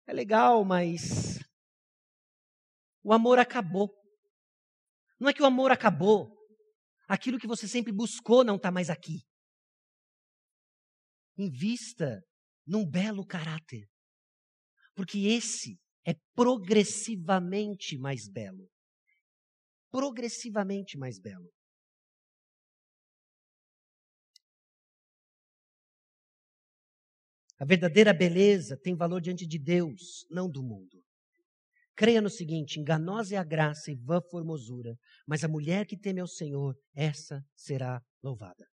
é legal, mas o amor acabou. Não é que o amor acabou. Aquilo que você sempre buscou não está mais aqui. Invista num belo caráter. Porque esse é progressivamente mais belo. Progressivamente mais belo. A verdadeira beleza tem valor diante de Deus, não do mundo. Creia no seguinte: enganosa é a graça e vã formosura, mas a mulher que teme ao Senhor, essa será louvada.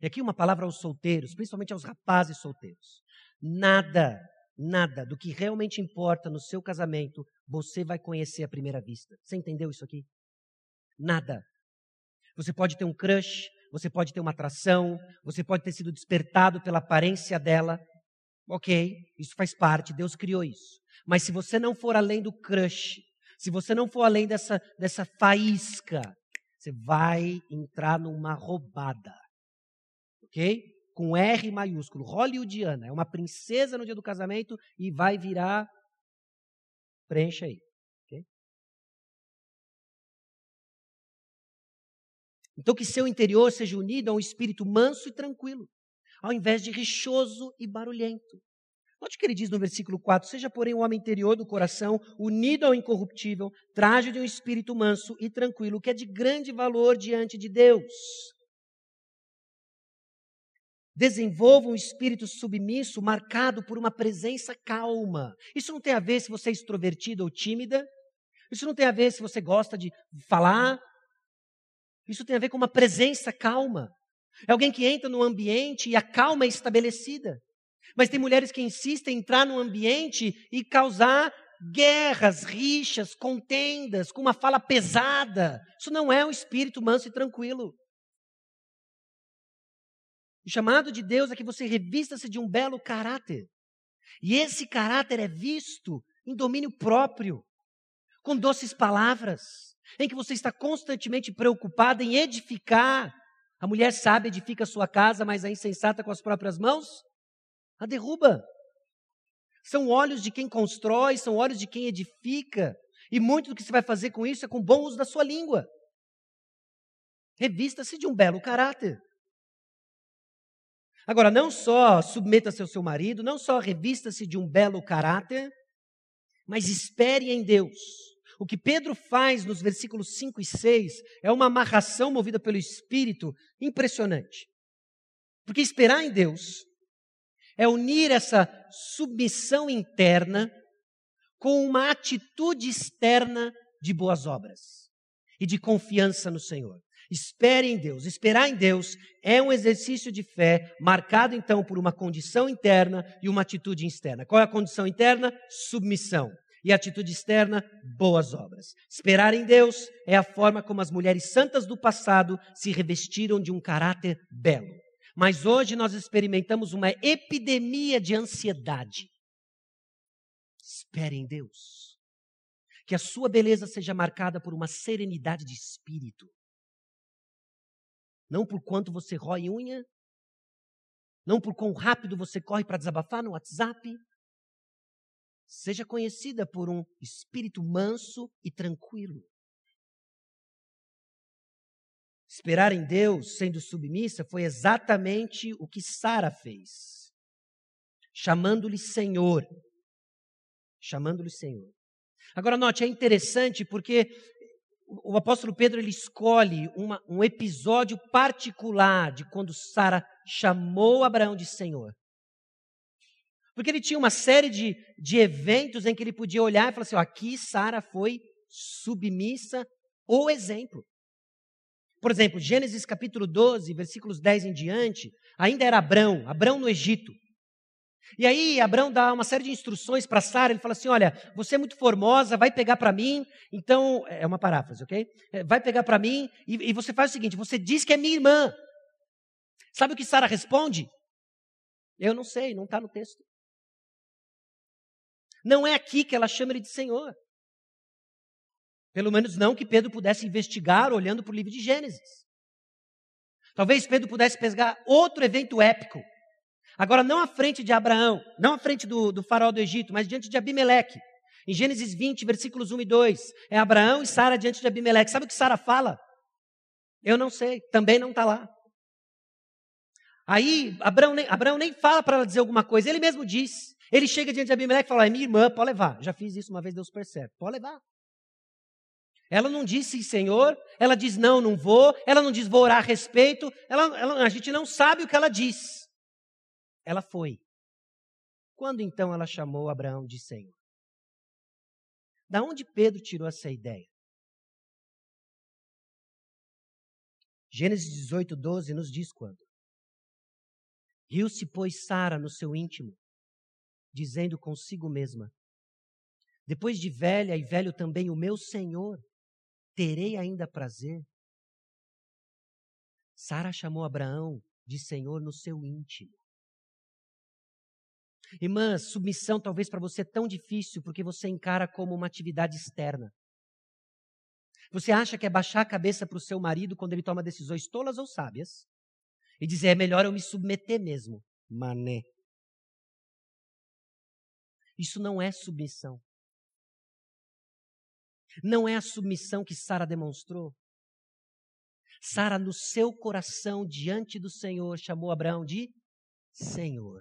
E aqui uma palavra aos solteiros, principalmente aos rapazes solteiros. Nada, nada do que realmente importa no seu casamento você vai conhecer à primeira vista. Você entendeu isso aqui? Nada. Você pode ter um crush, você pode ter uma atração, você pode ter sido despertado pela aparência dela. Ok, isso faz parte, Deus criou isso. Mas se você não for além do crush, se você não for além dessa, dessa faísca, você vai entrar numa roubada ok? Com R maiúsculo, hollywoodiana, é uma princesa no dia do casamento e vai virar. Preencha aí. Então, que seu interior seja unido a um espírito manso e tranquilo, ao invés de rixoso e barulhento. Note que ele diz no versículo 4: Seja, porém, o homem interior do coração unido ao incorruptível, traje de um espírito manso e tranquilo, que é de grande valor diante de Deus. Desenvolva um espírito submisso marcado por uma presença calma. Isso não tem a ver se você é extrovertida ou tímida. Isso não tem a ver se você gosta de falar. Isso tem a ver com uma presença calma. É alguém que entra no ambiente e a calma é estabelecida. Mas tem mulheres que insistem em entrar no ambiente e causar guerras, rixas, contendas, com uma fala pesada. Isso não é um espírito manso e tranquilo. O chamado de Deus é que você revista-se de um belo caráter. E esse caráter é visto em domínio próprio, com doces palavras, em que você está constantemente preocupada em edificar. A mulher sábia edifica a sua casa, mas a insensata com as próprias mãos a derruba. São olhos de quem constrói, são olhos de quem edifica. E muito do que você vai fazer com isso é com bom uso da sua língua. Revista-se de um belo caráter. Agora, não só submeta-se ao seu marido, não só revista-se de um belo caráter, mas espere em Deus. O que Pedro faz nos versículos 5 e 6 é uma amarração movida pelo Espírito impressionante. Porque esperar em Deus é unir essa submissão interna com uma atitude externa de boas obras e de confiança no Senhor. Espere em Deus. Esperar em Deus é um exercício de fé marcado então por uma condição interna e uma atitude externa. Qual é a condição interna? Submissão. E atitude externa, boas obras. Esperar em Deus é a forma como as mulheres santas do passado se revestiram de um caráter belo. Mas hoje nós experimentamos uma epidemia de ansiedade. Espere em Deus. Que a sua beleza seja marcada por uma serenidade de espírito não por quanto você rói unha, não por quão rápido você corre para desabafar no WhatsApp. Seja conhecida por um espírito manso e tranquilo. Esperar em Deus, sendo submissa, foi exatamente o que Sara fez, chamando-lhe Senhor. Chamando-lhe Senhor. Agora, note, é interessante porque o apóstolo Pedro ele escolhe uma, um episódio particular de quando Sara chamou Abraão de Senhor. Porque ele tinha uma série de, de eventos em que ele podia olhar e falar assim: ó, aqui Sara foi submissa ou exemplo. Por exemplo, Gênesis capítulo 12, versículos 10 em diante, ainda era Abraão, Abraão no Egito. E aí Abraão dá uma série de instruções para Sara, ele fala assim: "Olha, você é muito formosa, vai pegar para mim". Então, é uma paráfrase, OK? É, vai pegar para mim e, e, você faz o seguinte, você diz que é minha irmã. Sabe o que Sara responde? Eu não sei, não está no texto. Não é aqui que ela chama ele de Senhor. Pelo menos não que Pedro pudesse investigar olhando para o livro de Gênesis. Talvez Pedro pudesse pegar outro evento épico Agora, não à frente de Abraão, não à frente do, do faraó do Egito, mas diante de Abimeleque. Em Gênesis 20, versículos 1 e 2, é Abraão e Sara diante de Abimeleque. Sabe o que Sara fala? Eu não sei, também não está lá. Aí, Abraão nem, Abraão nem fala para ela dizer alguma coisa, ele mesmo diz. Ele chega diante de Abimeleque e fala: é minha irmã, pode levar. Já fiz isso uma vez, Deus percebe. Pode levar. Ela não disse Senhor, ela diz não, não vou, ela não diz vou orar a respeito, ela, ela, a gente não sabe o que ela diz. Ela foi. Quando então ela chamou Abraão de Senhor? Da onde Pedro tirou essa ideia? Gênesis 18, 12 nos diz quando. Riu-se, pois, Sara no seu íntimo, dizendo consigo mesma: Depois de velha e velho também o meu Senhor, terei ainda prazer? Sara chamou Abraão de Senhor no seu íntimo. Irmã, submissão talvez para você é tão difícil porque você encara como uma atividade externa. Você acha que é baixar a cabeça para o seu marido quando ele toma decisões tolas ou sábias e dizer é melhor eu me submeter mesmo? Mané. Isso não é submissão. Não é a submissão que Sara demonstrou. Sara, no seu coração, diante do Senhor, chamou Abraão de Senhor.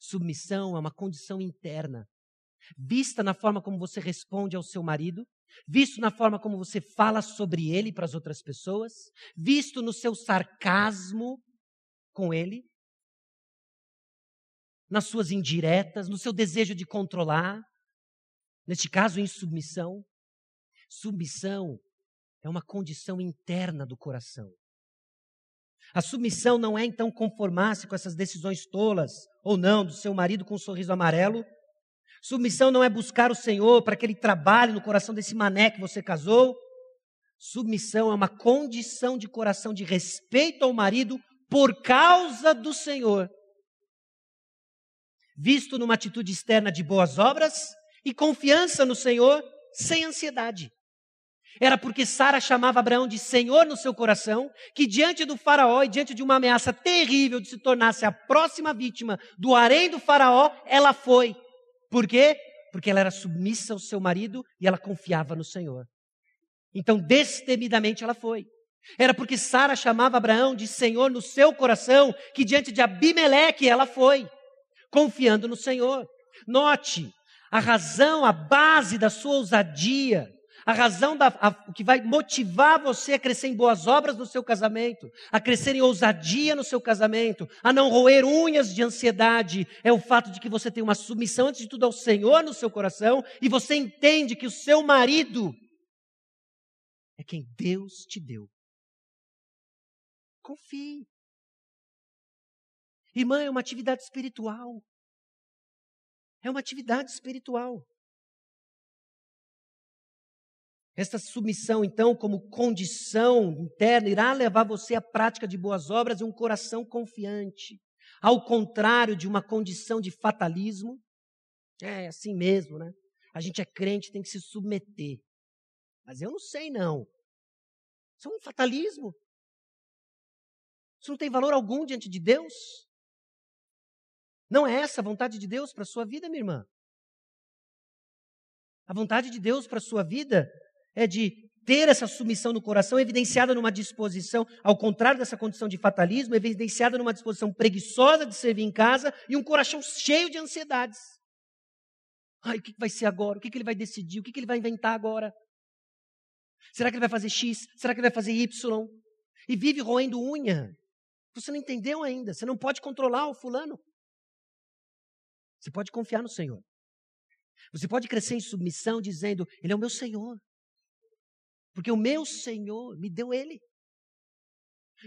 Submissão é uma condição interna, vista na forma como você responde ao seu marido, visto na forma como você fala sobre ele para as outras pessoas, visto no seu sarcasmo com ele, nas suas indiretas, no seu desejo de controlar, neste caso, em submissão. Submissão é uma condição interna do coração. A submissão não é então conformar-se com essas decisões tolas ou não do seu marido com um sorriso amarelo. Submissão não é buscar o Senhor para que ele trabalhe no coração desse mané que você casou. Submissão é uma condição de coração de respeito ao marido por causa do Senhor. Visto numa atitude externa de boas obras e confiança no Senhor sem ansiedade. Era porque Sara chamava Abraão de Senhor no seu coração, que diante do Faraó e diante de uma ameaça terrível de se tornasse a próxima vítima do harém do Faraó, ela foi. Por quê? Porque ela era submissa ao seu marido e ela confiava no Senhor. Então, destemidamente, ela foi. Era porque Sara chamava Abraão de Senhor no seu coração, que diante de Abimeleque ela foi, confiando no Senhor. Note, a razão, a base da sua ousadia, a razão da, a, que vai motivar você a crescer em boas obras no seu casamento, a crescer em ousadia no seu casamento, a não roer unhas de ansiedade, é o fato de que você tem uma submissão antes de tudo ao Senhor no seu coração e você entende que o seu marido é quem Deus te deu. Confie. Irmã, é uma atividade espiritual. É uma atividade espiritual. Esta submissão, então, como condição interna, irá levar você à prática de boas obras e um coração confiante. Ao contrário de uma condição de fatalismo, é assim mesmo, né? A gente é crente, tem que se submeter. Mas eu não sei, não. Isso é um fatalismo. Isso não tem valor algum diante de Deus. Não é essa a vontade de Deus para a sua vida, minha irmã. A vontade de Deus para a sua vida é de ter essa submissão no coração evidenciada numa disposição, ao contrário dessa condição de fatalismo, evidenciada numa disposição preguiçosa de servir em casa e um coração cheio de ansiedades. Ai, o que vai ser agora? O que ele vai decidir? O que ele vai inventar agora? Será que ele vai fazer X? Será que ele vai fazer Y? E vive roendo unha. Você não entendeu ainda. Você não pode controlar o fulano. Você pode confiar no Senhor. Você pode crescer em submissão dizendo: Ele é o meu Senhor. Porque o meu Senhor me deu ele.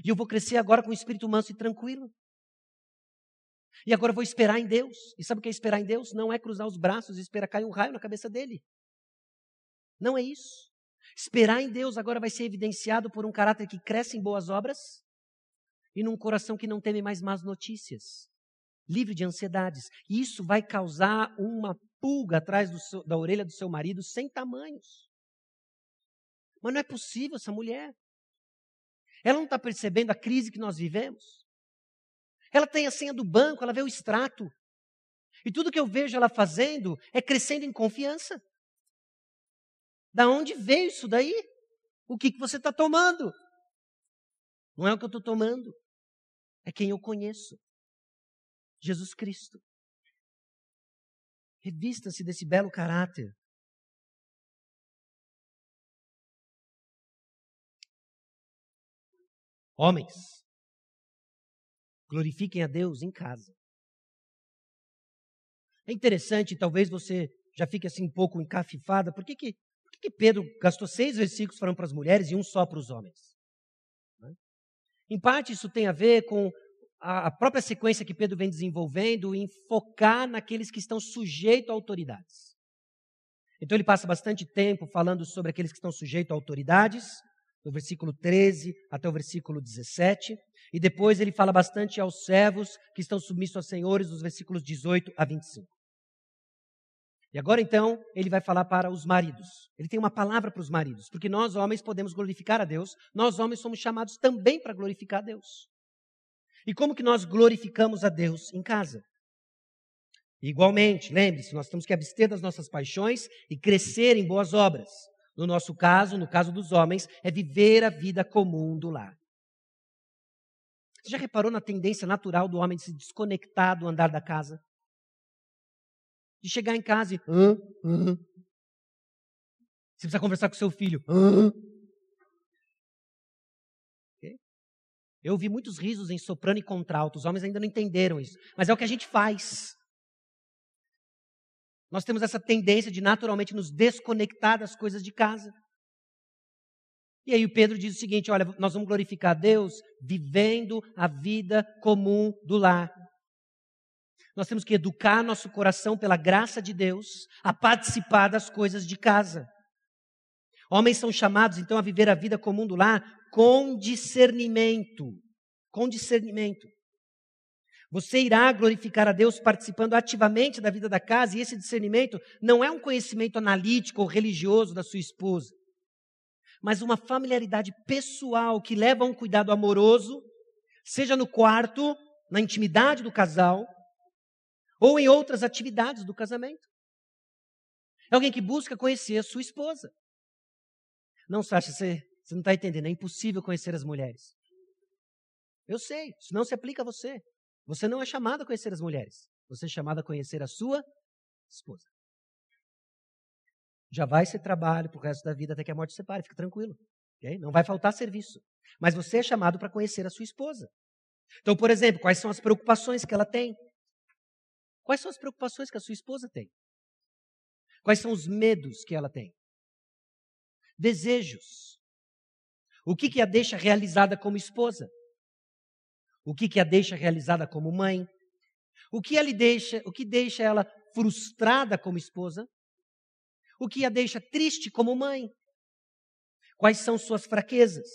E eu vou crescer agora com o espírito manso e tranquilo. E agora eu vou esperar em Deus. E sabe o que é esperar em Deus? Não é cruzar os braços e esperar cair um raio na cabeça dele. Não é isso. Esperar em Deus agora vai ser evidenciado por um caráter que cresce em boas obras e num coração que não teme mais más notícias, livre de ansiedades. E isso vai causar uma pulga atrás seu, da orelha do seu marido sem tamanhos. Mas não é possível essa mulher. Ela não está percebendo a crise que nós vivemos. Ela tem a senha do banco, ela vê o extrato. E tudo que eu vejo ela fazendo é crescendo em confiança. Da onde veio isso daí? O que, que você está tomando? Não é o que eu estou tomando. É quem eu conheço. Jesus Cristo. Revista-se desse belo caráter. Homens, glorifiquem a Deus em casa. É interessante, talvez você já fique assim um pouco encafifada, por que, que, por que, que Pedro gastou seis versículos falando para as mulheres e um só para os homens? Né? Em parte, isso tem a ver com a própria sequência que Pedro vem desenvolvendo em focar naqueles que estão sujeitos a autoridades. Então ele passa bastante tempo falando sobre aqueles que estão sujeitos a autoridades, do versículo 13 até o versículo 17, e depois ele fala bastante aos servos que estão submissos aos senhores, dos versículos 18 a 25. E agora então, ele vai falar para os maridos. Ele tem uma palavra para os maridos, porque nós homens podemos glorificar a Deus, nós homens somos chamados também para glorificar a Deus. E como que nós glorificamos a Deus em casa? Igualmente, lembre-se, nós temos que abster das nossas paixões e crescer em boas obras. No nosso caso, no caso dos homens, é viver a vida comum do lar. Você já reparou na tendência natural do homem de se desconectar do andar da casa? De chegar em casa e. Hã? Hã? Você precisa conversar com seu filho. Hã? Eu ouvi muitos risos em soprano e contralto. Os homens ainda não entenderam isso. Mas é o que a gente faz. Nós temos essa tendência de naturalmente nos desconectar das coisas de casa. E aí o Pedro diz o seguinte: olha, nós vamos glorificar a Deus vivendo a vida comum do lar. Nós temos que educar nosso coração pela graça de Deus a participar das coisas de casa. Homens são chamados então a viver a vida comum do lar com discernimento. Com discernimento. Você irá glorificar a Deus participando ativamente da vida da casa, e esse discernimento não é um conhecimento analítico ou religioso da sua esposa, mas uma familiaridade pessoal que leva a um cuidado amoroso, seja no quarto, na intimidade do casal, ou em outras atividades do casamento. É alguém que busca conhecer a sua esposa. Não, Sasha, você, você não está entendendo. É impossível conhecer as mulheres. Eu sei, isso não se aplica a você. Você não é chamado a conhecer as mulheres. Você é chamado a conhecer a sua esposa. Já vai ser trabalho para o resto da vida até que a morte separe, fica tranquilo. Okay? Não vai faltar serviço. Mas você é chamado para conhecer a sua esposa. Então, por exemplo, quais são as preocupações que ela tem? Quais são as preocupações que a sua esposa tem? Quais são os medos que ela tem? Desejos. O que, que a deixa realizada como esposa? O que, que a deixa realizada como mãe? O que, ela deixa, o que deixa ela frustrada como esposa? O que a deixa triste como mãe? Quais são suas fraquezas?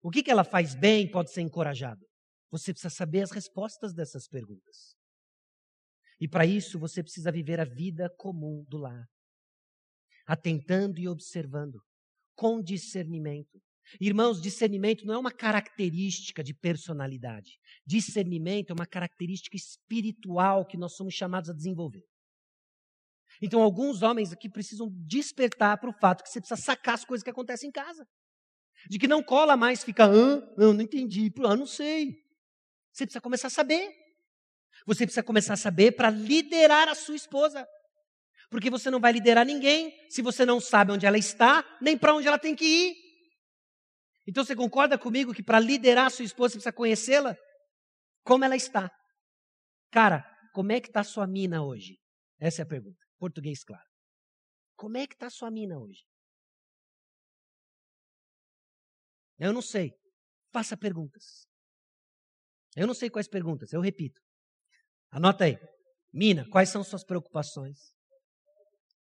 O que, que ela faz bem pode ser encorajado? Você precisa saber as respostas dessas perguntas. E para isso você precisa viver a vida comum do lar, atentando e observando, com discernimento. Irmãos, discernimento não é uma característica de personalidade. Discernimento é uma característica espiritual que nós somos chamados a desenvolver. Então, alguns homens aqui precisam despertar para o fato que você precisa sacar as coisas que acontecem em casa. De que não cola mais, fica, ah, não, não entendi, ah, não sei. Você precisa começar a saber. Você precisa começar a saber para liderar a sua esposa. Porque você não vai liderar ninguém se você não sabe onde ela está, nem para onde ela tem que ir. Então você concorda comigo que para liderar a sua esposa você precisa conhecê-la? Como ela está? Cara, como é que está sua mina hoje? Essa é a pergunta. Português claro. Como é que está sua mina hoje? Eu não sei. Faça perguntas. Eu não sei quais perguntas, eu repito. Anota aí. Mina, quais são suas preocupações?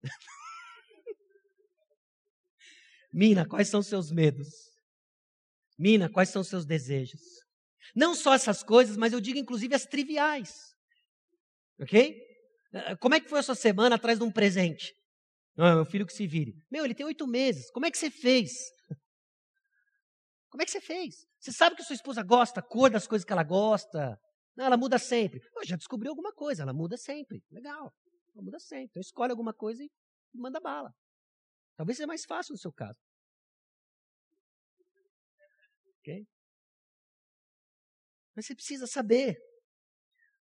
Mina, quais são seus medos? Mina, quais são seus desejos? Não só essas coisas, mas eu digo inclusive as triviais. Ok? Eh, como é que foi a sua semana atrás de um presente? Não, meu filho que se vire. Meu, ele tem oito meses. Como é que você fez? Como é que você fez? Você sabe que sua esposa gosta, a cor das coisas que ela gosta, não, ela muda sempre. Eu já descobriu alguma coisa, ela muda sempre. Legal. Muda sempre. Então escolhe alguma coisa e manda bala. Talvez seja mais fácil no seu caso. Ok? Mas você precisa saber.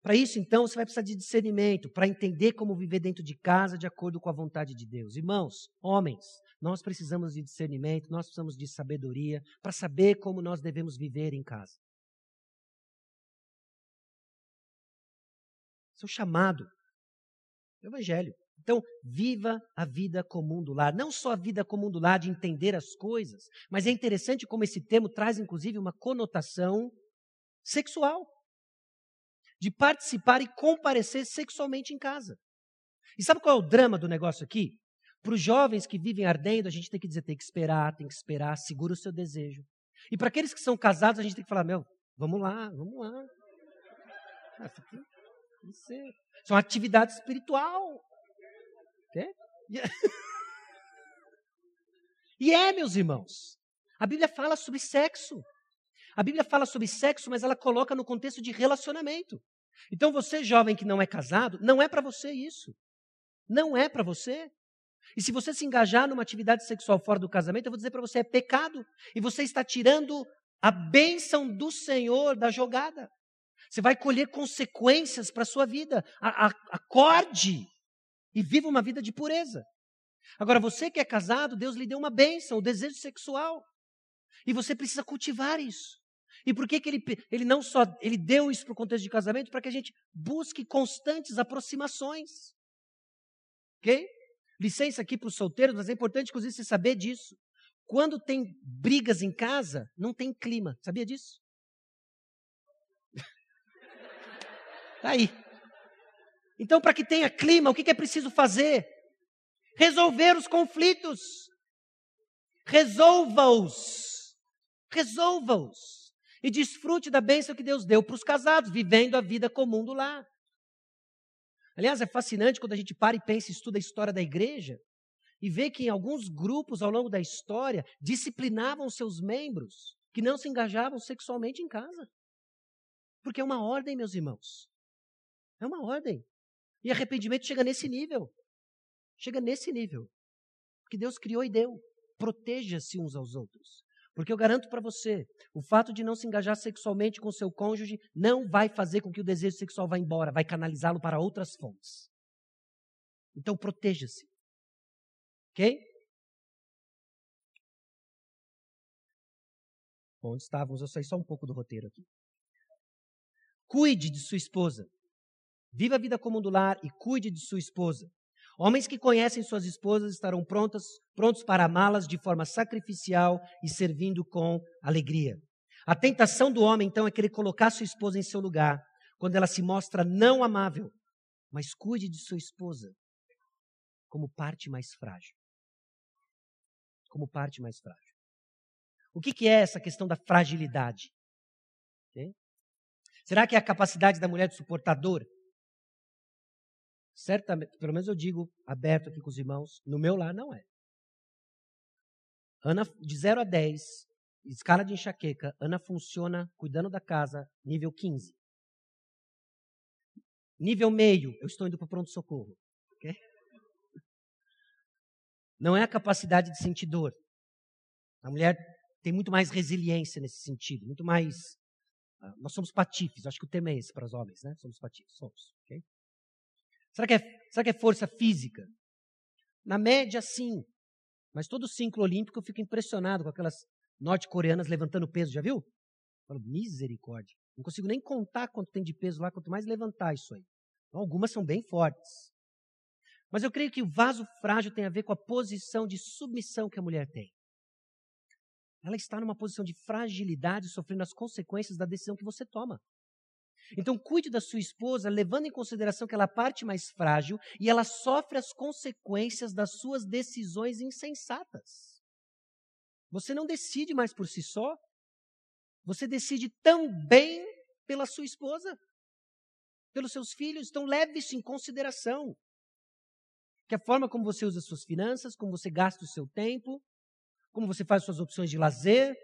Para isso, então, você vai precisar de discernimento, para entender como viver dentro de casa de acordo com a vontade de Deus. Irmãos, homens, nós precisamos de discernimento, nós precisamos de sabedoria para saber como nós devemos viver em casa. Seu chamado. O Evangelho. Então, viva a vida comum do lar. Não só a vida comum do lar de entender as coisas, mas é interessante como esse termo traz, inclusive, uma conotação sexual. De participar e comparecer sexualmente em casa. E sabe qual é o drama do negócio aqui? Para os jovens que vivem ardendo, a gente tem que dizer, tem que esperar, tem que esperar, segura o seu desejo. E para aqueles que são casados, a gente tem que falar, meu, vamos lá, vamos lá. Isso é uma atividade espiritual. E é, meus irmãos, a Bíblia fala sobre sexo. A Bíblia fala sobre sexo, mas ela coloca no contexto de relacionamento. Então, você, jovem que não é casado, não é para você isso. Não é para você. E se você se engajar numa atividade sexual fora do casamento, eu vou dizer para você, é pecado. E você está tirando a bênção do Senhor da jogada. Você vai colher consequências para a sua vida. A, a, acorde e viva uma vida de pureza. Agora, você que é casado, Deus lhe deu uma bênção, o desejo sexual. E você precisa cultivar isso. E por que, que ele, ele não só ele deu isso para o contexto de casamento? Para que a gente busque constantes aproximações. Ok? Licença aqui para os solteiros, mas é importante, inclusive, você saber disso. Quando tem brigas em casa, não tem clima. Sabia disso? Tá aí. Então, para que tenha clima, o que é preciso fazer? Resolver os conflitos. Resolva-os. Resolva-os. E desfrute da bênção que Deus deu para os casados, vivendo a vida comum do lar. Aliás, é fascinante quando a gente para e pensa e estuda a história da igreja e vê que em alguns grupos ao longo da história disciplinavam seus membros que não se engajavam sexualmente em casa. Porque é uma ordem, meus irmãos. É uma ordem. E arrependimento chega nesse nível. Chega nesse nível. Que Deus criou e deu. Proteja-se uns aos outros. Porque eu garanto para você, o fato de não se engajar sexualmente com seu cônjuge não vai fazer com que o desejo sexual vá embora, vai canalizá-lo para outras fontes. Então proteja-se. Ok? Bom, onde estávamos? Eu saí só um pouco do roteiro aqui. Cuide de sua esposa. Viva a vida comum do lar e cuide de sua esposa. Homens que conhecem suas esposas estarão prontos, prontos para amá-las de forma sacrificial e servindo com alegria. A tentação do homem, então, é querer colocar sua esposa em seu lugar, quando ela se mostra não amável. Mas cuide de sua esposa como parte mais frágil. Como parte mais frágil. O que, que é essa questão da fragilidade? Okay? Será que é a capacidade da mulher de suportar dor? Certamente, pelo menos eu digo aberto aqui com os irmãos, no meu lar não é. Ana, de 0 a 10, escala de enxaqueca, Ana funciona cuidando da casa, nível 15. Nível meio, eu estou indo para o pronto-socorro. Okay? Não é a capacidade de sentir dor. A mulher tem muito mais resiliência nesse sentido, muito mais. Uh, nós somos patifes, acho que o tema é esse para os homens, né? Somos patifes, somos. Será que, é, será que é força física? Na média, sim. Mas todo ciclo olímpico eu fico impressionado com aquelas norte-coreanas levantando peso, já viu? Eu falo, misericórdia. Não consigo nem contar quanto tem de peso lá, quanto mais levantar isso aí. Então, algumas são bem fortes. Mas eu creio que o vaso frágil tem a ver com a posição de submissão que a mulher tem. Ela está numa posição de fragilidade, sofrendo as consequências da decisão que você toma. Então, cuide da sua esposa, levando em consideração que ela é a parte mais frágil e ela sofre as consequências das suas decisões insensatas. Você não decide mais por si só, você decide também pela sua esposa, pelos seus filhos. Então, leve isso em consideração. Que a forma como você usa suas finanças, como você gasta o seu tempo, como você faz suas opções de lazer,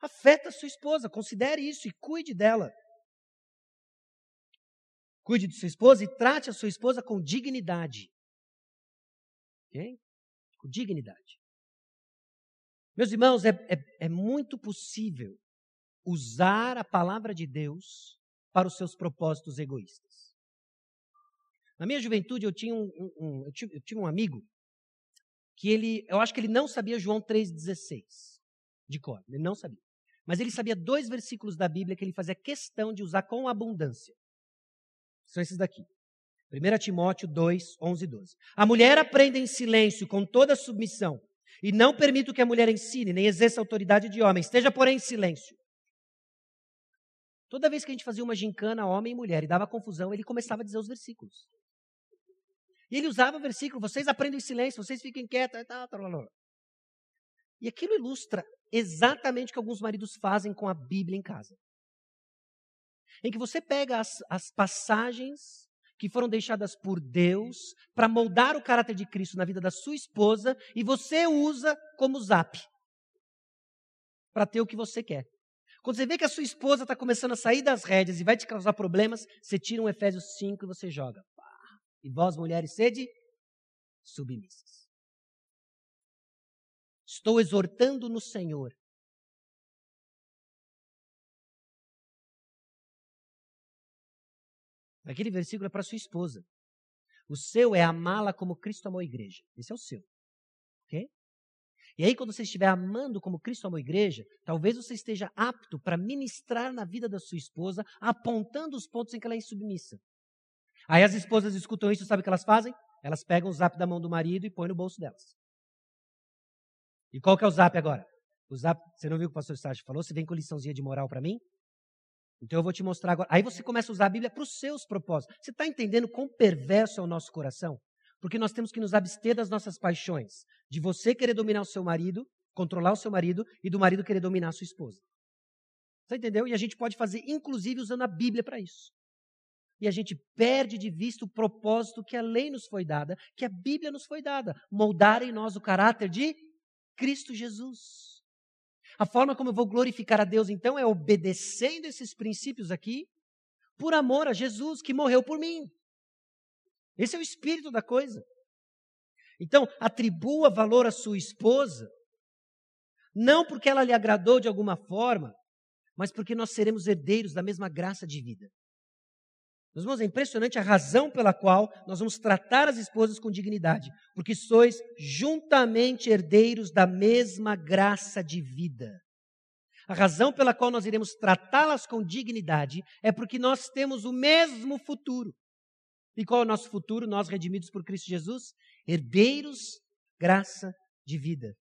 afeta a sua esposa. Considere isso e cuide dela. Cuide de sua esposa e trate a sua esposa com dignidade. Ok? Com dignidade. Meus irmãos, é, é, é muito possível usar a palavra de Deus para os seus propósitos egoístas. Na minha juventude, eu tinha um, um, eu tinha, eu tinha um amigo que ele, eu acho que ele não sabia João 3,16 de cor, ele não sabia. Mas ele sabia dois versículos da Bíblia que ele fazia questão de usar com abundância. São esses daqui. 1 Timóteo 2, 11 e 12. A mulher aprenda em silêncio, com toda submissão, e não permito que a mulher ensine, nem exerça autoridade de homem. Esteja, porém, em silêncio. Toda vez que a gente fazia uma gincana, homem e mulher, e dava confusão, ele começava a dizer os versículos. E ele usava o versículo, vocês aprendem em silêncio, vocês fiquem quietos, e tal, tal, tal. E aquilo ilustra exatamente o que alguns maridos fazem com a Bíblia em casa. Em que você pega as, as passagens que foram deixadas por Deus para moldar o caráter de Cristo na vida da sua esposa e você usa como zap para ter o que você quer. Quando você vê que a sua esposa está começando a sair das rédeas e vai te causar problemas, você tira um Efésios 5 e você joga. E vós, mulheres, sede submissas. Estou exortando no Senhor. Aquele versículo é para sua esposa. O seu é amá-la como Cristo amou a igreja. Esse é o seu. Ok? E aí, quando você estiver amando como Cristo amou a igreja, talvez você esteja apto para ministrar na vida da sua esposa, apontando os pontos em que ela é insubmissa. Aí as esposas escutam isso, sabe o que elas fazem? Elas pegam o zap da mão do marido e põem no bolso delas. E qual que é o zap agora? O zap, você não viu o que o pastor Sérgio falou? Você vem com liçãozinha de moral para mim? Então eu vou te mostrar agora. Aí você começa a usar a Bíblia para os seus propósitos. Você está entendendo quão perverso é o nosso coração? Porque nós temos que nos abster das nossas paixões. De você querer dominar o seu marido, controlar o seu marido, e do marido querer dominar a sua esposa. Você entendeu? E a gente pode fazer, inclusive, usando a Bíblia para isso. E a gente perde de vista o propósito que a lei nos foi dada, que a Bíblia nos foi dada. Moldar em nós o caráter de Cristo Jesus. A forma como eu vou glorificar a Deus, então, é obedecendo esses princípios aqui, por amor a Jesus que morreu por mim. Esse é o espírito da coisa. Então, atribua valor à sua esposa, não porque ela lhe agradou de alguma forma, mas porque nós seremos herdeiros da mesma graça de vida. Meus irmãos, é impressionante a razão pela qual nós vamos tratar as esposas com dignidade, porque sois juntamente herdeiros da mesma graça de vida. A razão pela qual nós iremos tratá-las com dignidade é porque nós temos o mesmo futuro. E qual é o nosso futuro? Nós, redimidos por Cristo Jesus, herdeiros, graça de vida.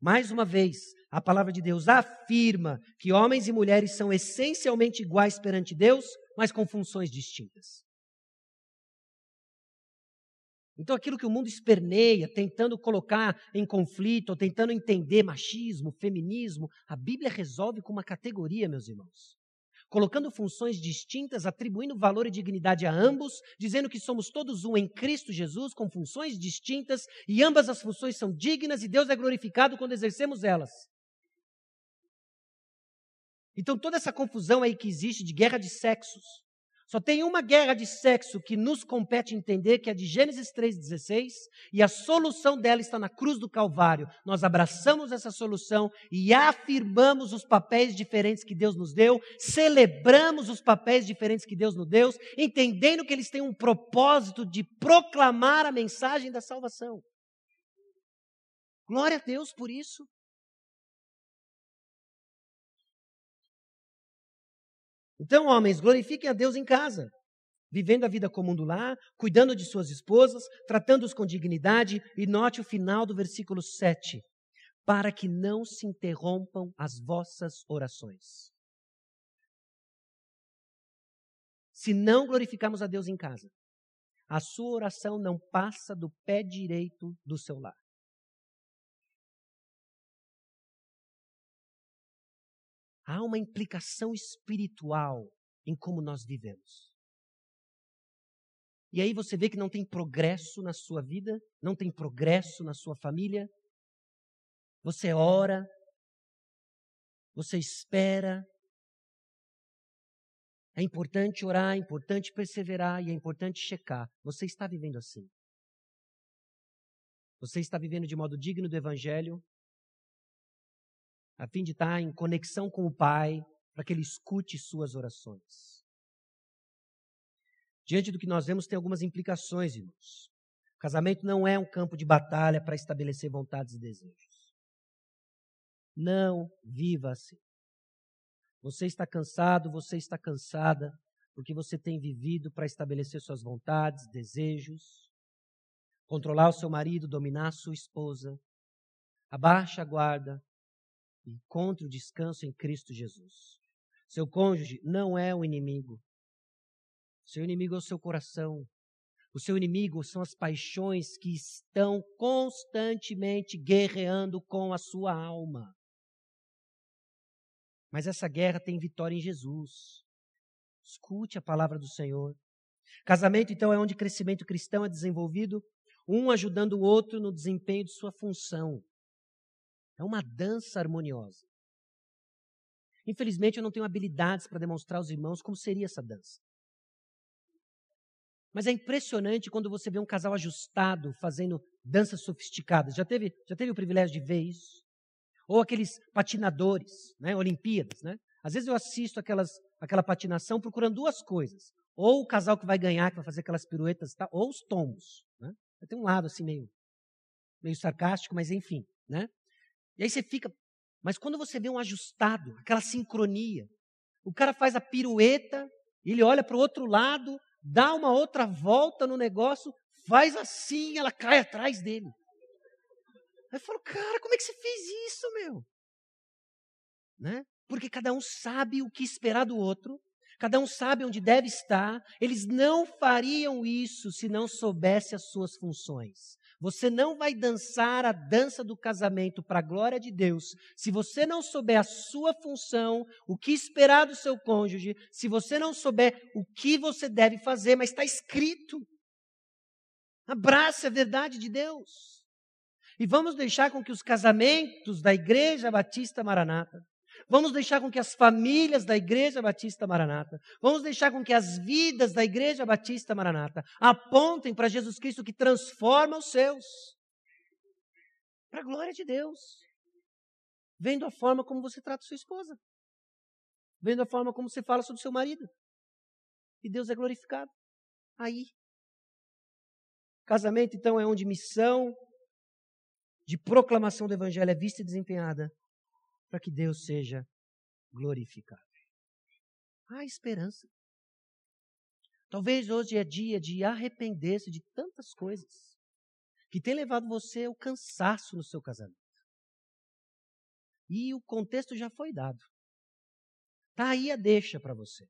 Mais uma vez, a palavra de Deus afirma que homens e mulheres são essencialmente iguais perante Deus, mas com funções distintas. Então, aquilo que o mundo esperneia, tentando colocar em conflito, ou tentando entender machismo, feminismo, a Bíblia resolve com uma categoria, meus irmãos. Colocando funções distintas, atribuindo valor e dignidade a ambos, dizendo que somos todos um em Cristo Jesus, com funções distintas, e ambas as funções são dignas e Deus é glorificado quando exercemos elas. Então, toda essa confusão aí que existe de guerra de sexos, só tem uma guerra de sexo que nos compete entender, que é de Gênesis 3,16, e a solução dela está na cruz do Calvário. Nós abraçamos essa solução e afirmamos os papéis diferentes que Deus nos deu, celebramos os papéis diferentes que Deus nos deu, entendendo que eles têm um propósito de proclamar a mensagem da salvação. Glória a Deus por isso. Então, homens, glorifiquem a Deus em casa, vivendo a vida comum do lar, cuidando de suas esposas, tratando-os com dignidade, e note o final do versículo 7, para que não se interrompam as vossas orações. Se não glorificarmos a Deus em casa, a sua oração não passa do pé direito do seu lar. Há uma implicação espiritual em como nós vivemos. E aí você vê que não tem progresso na sua vida, não tem progresso na sua família. Você ora, você espera. É importante orar, é importante perseverar e é importante checar. Você está vivendo assim? Você está vivendo de modo digno do Evangelho? A fim de estar em conexão com o Pai, para que Ele escute suas orações. Diante do que nós vemos, tem algumas implicações, irmãos. O casamento não é um campo de batalha para estabelecer vontades e desejos. Não viva assim. Você está cansado, você está cansada, porque você tem vivido para estabelecer suas vontades, desejos, controlar o seu marido, dominar a sua esposa. Abaixe a guarda encontre o descanso em Cristo Jesus. Seu cônjuge não é o inimigo. Seu inimigo é o seu coração. O seu inimigo são as paixões que estão constantemente guerreando com a sua alma. Mas essa guerra tem vitória em Jesus. Escute a palavra do Senhor. Casamento, então, é onde crescimento cristão é desenvolvido, um ajudando o outro no desempenho de sua função. É uma dança harmoniosa. Infelizmente, eu não tenho habilidades para demonstrar aos irmãos como seria essa dança. Mas é impressionante quando você vê um casal ajustado fazendo danças sofisticadas. Já teve, já teve o privilégio de ver isso? Ou aqueles patinadores, né, Olimpíadas, né? Às vezes eu assisto aquelas, aquela patinação procurando duas coisas. Ou o casal que vai ganhar, que vai fazer aquelas piruetas, tá? ou os tombos. Né? Tem um lado assim meio, meio sarcástico, mas enfim. Né? E aí você fica. Mas quando você vê um ajustado, aquela sincronia, o cara faz a pirueta, ele olha para o outro lado, dá uma outra volta no negócio, faz assim, ela cai atrás dele. Aí eu falo, cara, como é que você fez isso, meu? Né? Porque cada um sabe o que esperar do outro, cada um sabe onde deve estar. Eles não fariam isso se não soubesse as suas funções. Você não vai dançar a dança do casamento para a glória de Deus se você não souber a sua função, o que esperar do seu cônjuge, se você não souber o que você deve fazer, mas está escrito. Abrace a verdade de Deus. E vamos deixar com que os casamentos da Igreja Batista Maranata Vamos deixar com que as famílias da Igreja Batista Maranata, vamos deixar com que as vidas da Igreja Batista Maranata apontem para Jesus Cristo que transforma os seus. Para a glória de Deus. Vendo a forma como você trata sua esposa. Vendo a forma como você fala sobre seu marido. E Deus é glorificado. Aí. Casamento, então, é onde missão de proclamação do Evangelho é vista e desempenhada para que Deus seja glorificado. Há esperança. Talvez hoje é dia de arrepender-se de tantas coisas que tem levado você ao cansaço no seu casamento. E o contexto já foi dado. Está aí a deixa para você.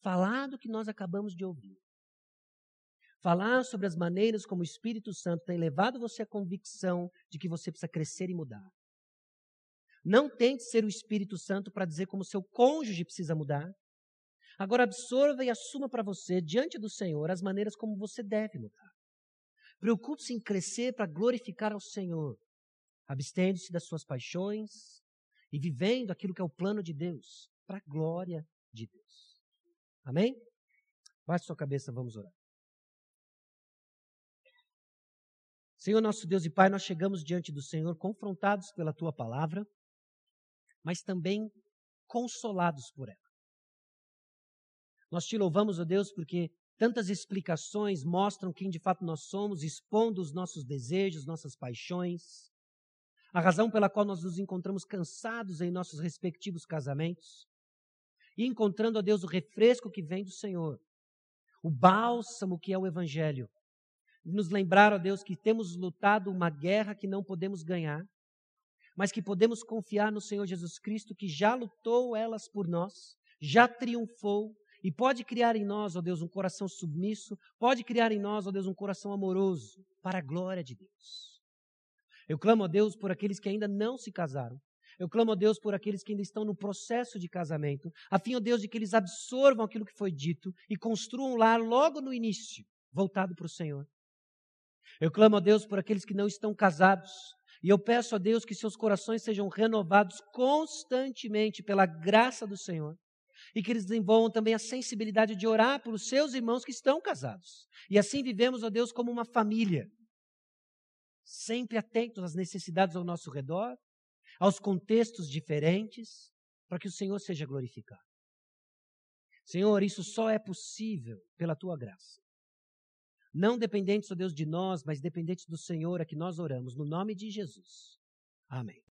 Falar do que nós acabamos de ouvir. Falar sobre as maneiras como o Espírito Santo tem levado você à convicção de que você precisa crescer e mudar. Não tente ser o Espírito Santo para dizer como seu cônjuge precisa mudar. Agora absorva e assuma para você, diante do Senhor, as maneiras como você deve mudar. Preocupe-se em crescer para glorificar ao Senhor, abstendo-se das suas paixões e vivendo aquilo que é o plano de Deus, para a glória de Deus. Amém? Baixe sua cabeça, vamos orar. Senhor nosso Deus e Pai, nós chegamos diante do Senhor confrontados pela tua palavra mas também consolados por ela. Nós te louvamos, ó Deus, porque tantas explicações mostram quem de fato nós somos, expondo os nossos desejos, nossas paixões, a razão pela qual nós nos encontramos cansados em nossos respectivos casamentos, e encontrando, ó Deus, o refresco que vem do Senhor, o bálsamo que é o Evangelho, nos lembrar, ó Deus, que temos lutado uma guerra que não podemos ganhar, mas que podemos confiar no Senhor Jesus Cristo, que já lutou elas por nós, já triunfou e pode criar em nós, ó Deus, um coração submisso, pode criar em nós, ó Deus, um coração amoroso, para a glória de Deus. Eu clamo a Deus por aqueles que ainda não se casaram. Eu clamo a Deus por aqueles que ainda estão no processo de casamento, a fim, ó Deus, de que eles absorvam aquilo que foi dito e construam um lar logo no início, voltado para o Senhor. Eu clamo a Deus por aqueles que não estão casados, e eu peço a Deus que seus corações sejam renovados constantemente pela graça do Senhor. E que eles desenvolvam também a sensibilidade de orar pelos seus irmãos que estão casados. E assim vivemos, ó Deus, como uma família. Sempre atentos às necessidades ao nosso redor, aos contextos diferentes, para que o Senhor seja glorificado. Senhor, isso só é possível pela tua graça. Não dependentes, ó Deus, de nós, mas dependentes do Senhor a que nós oramos, no nome de Jesus. Amém.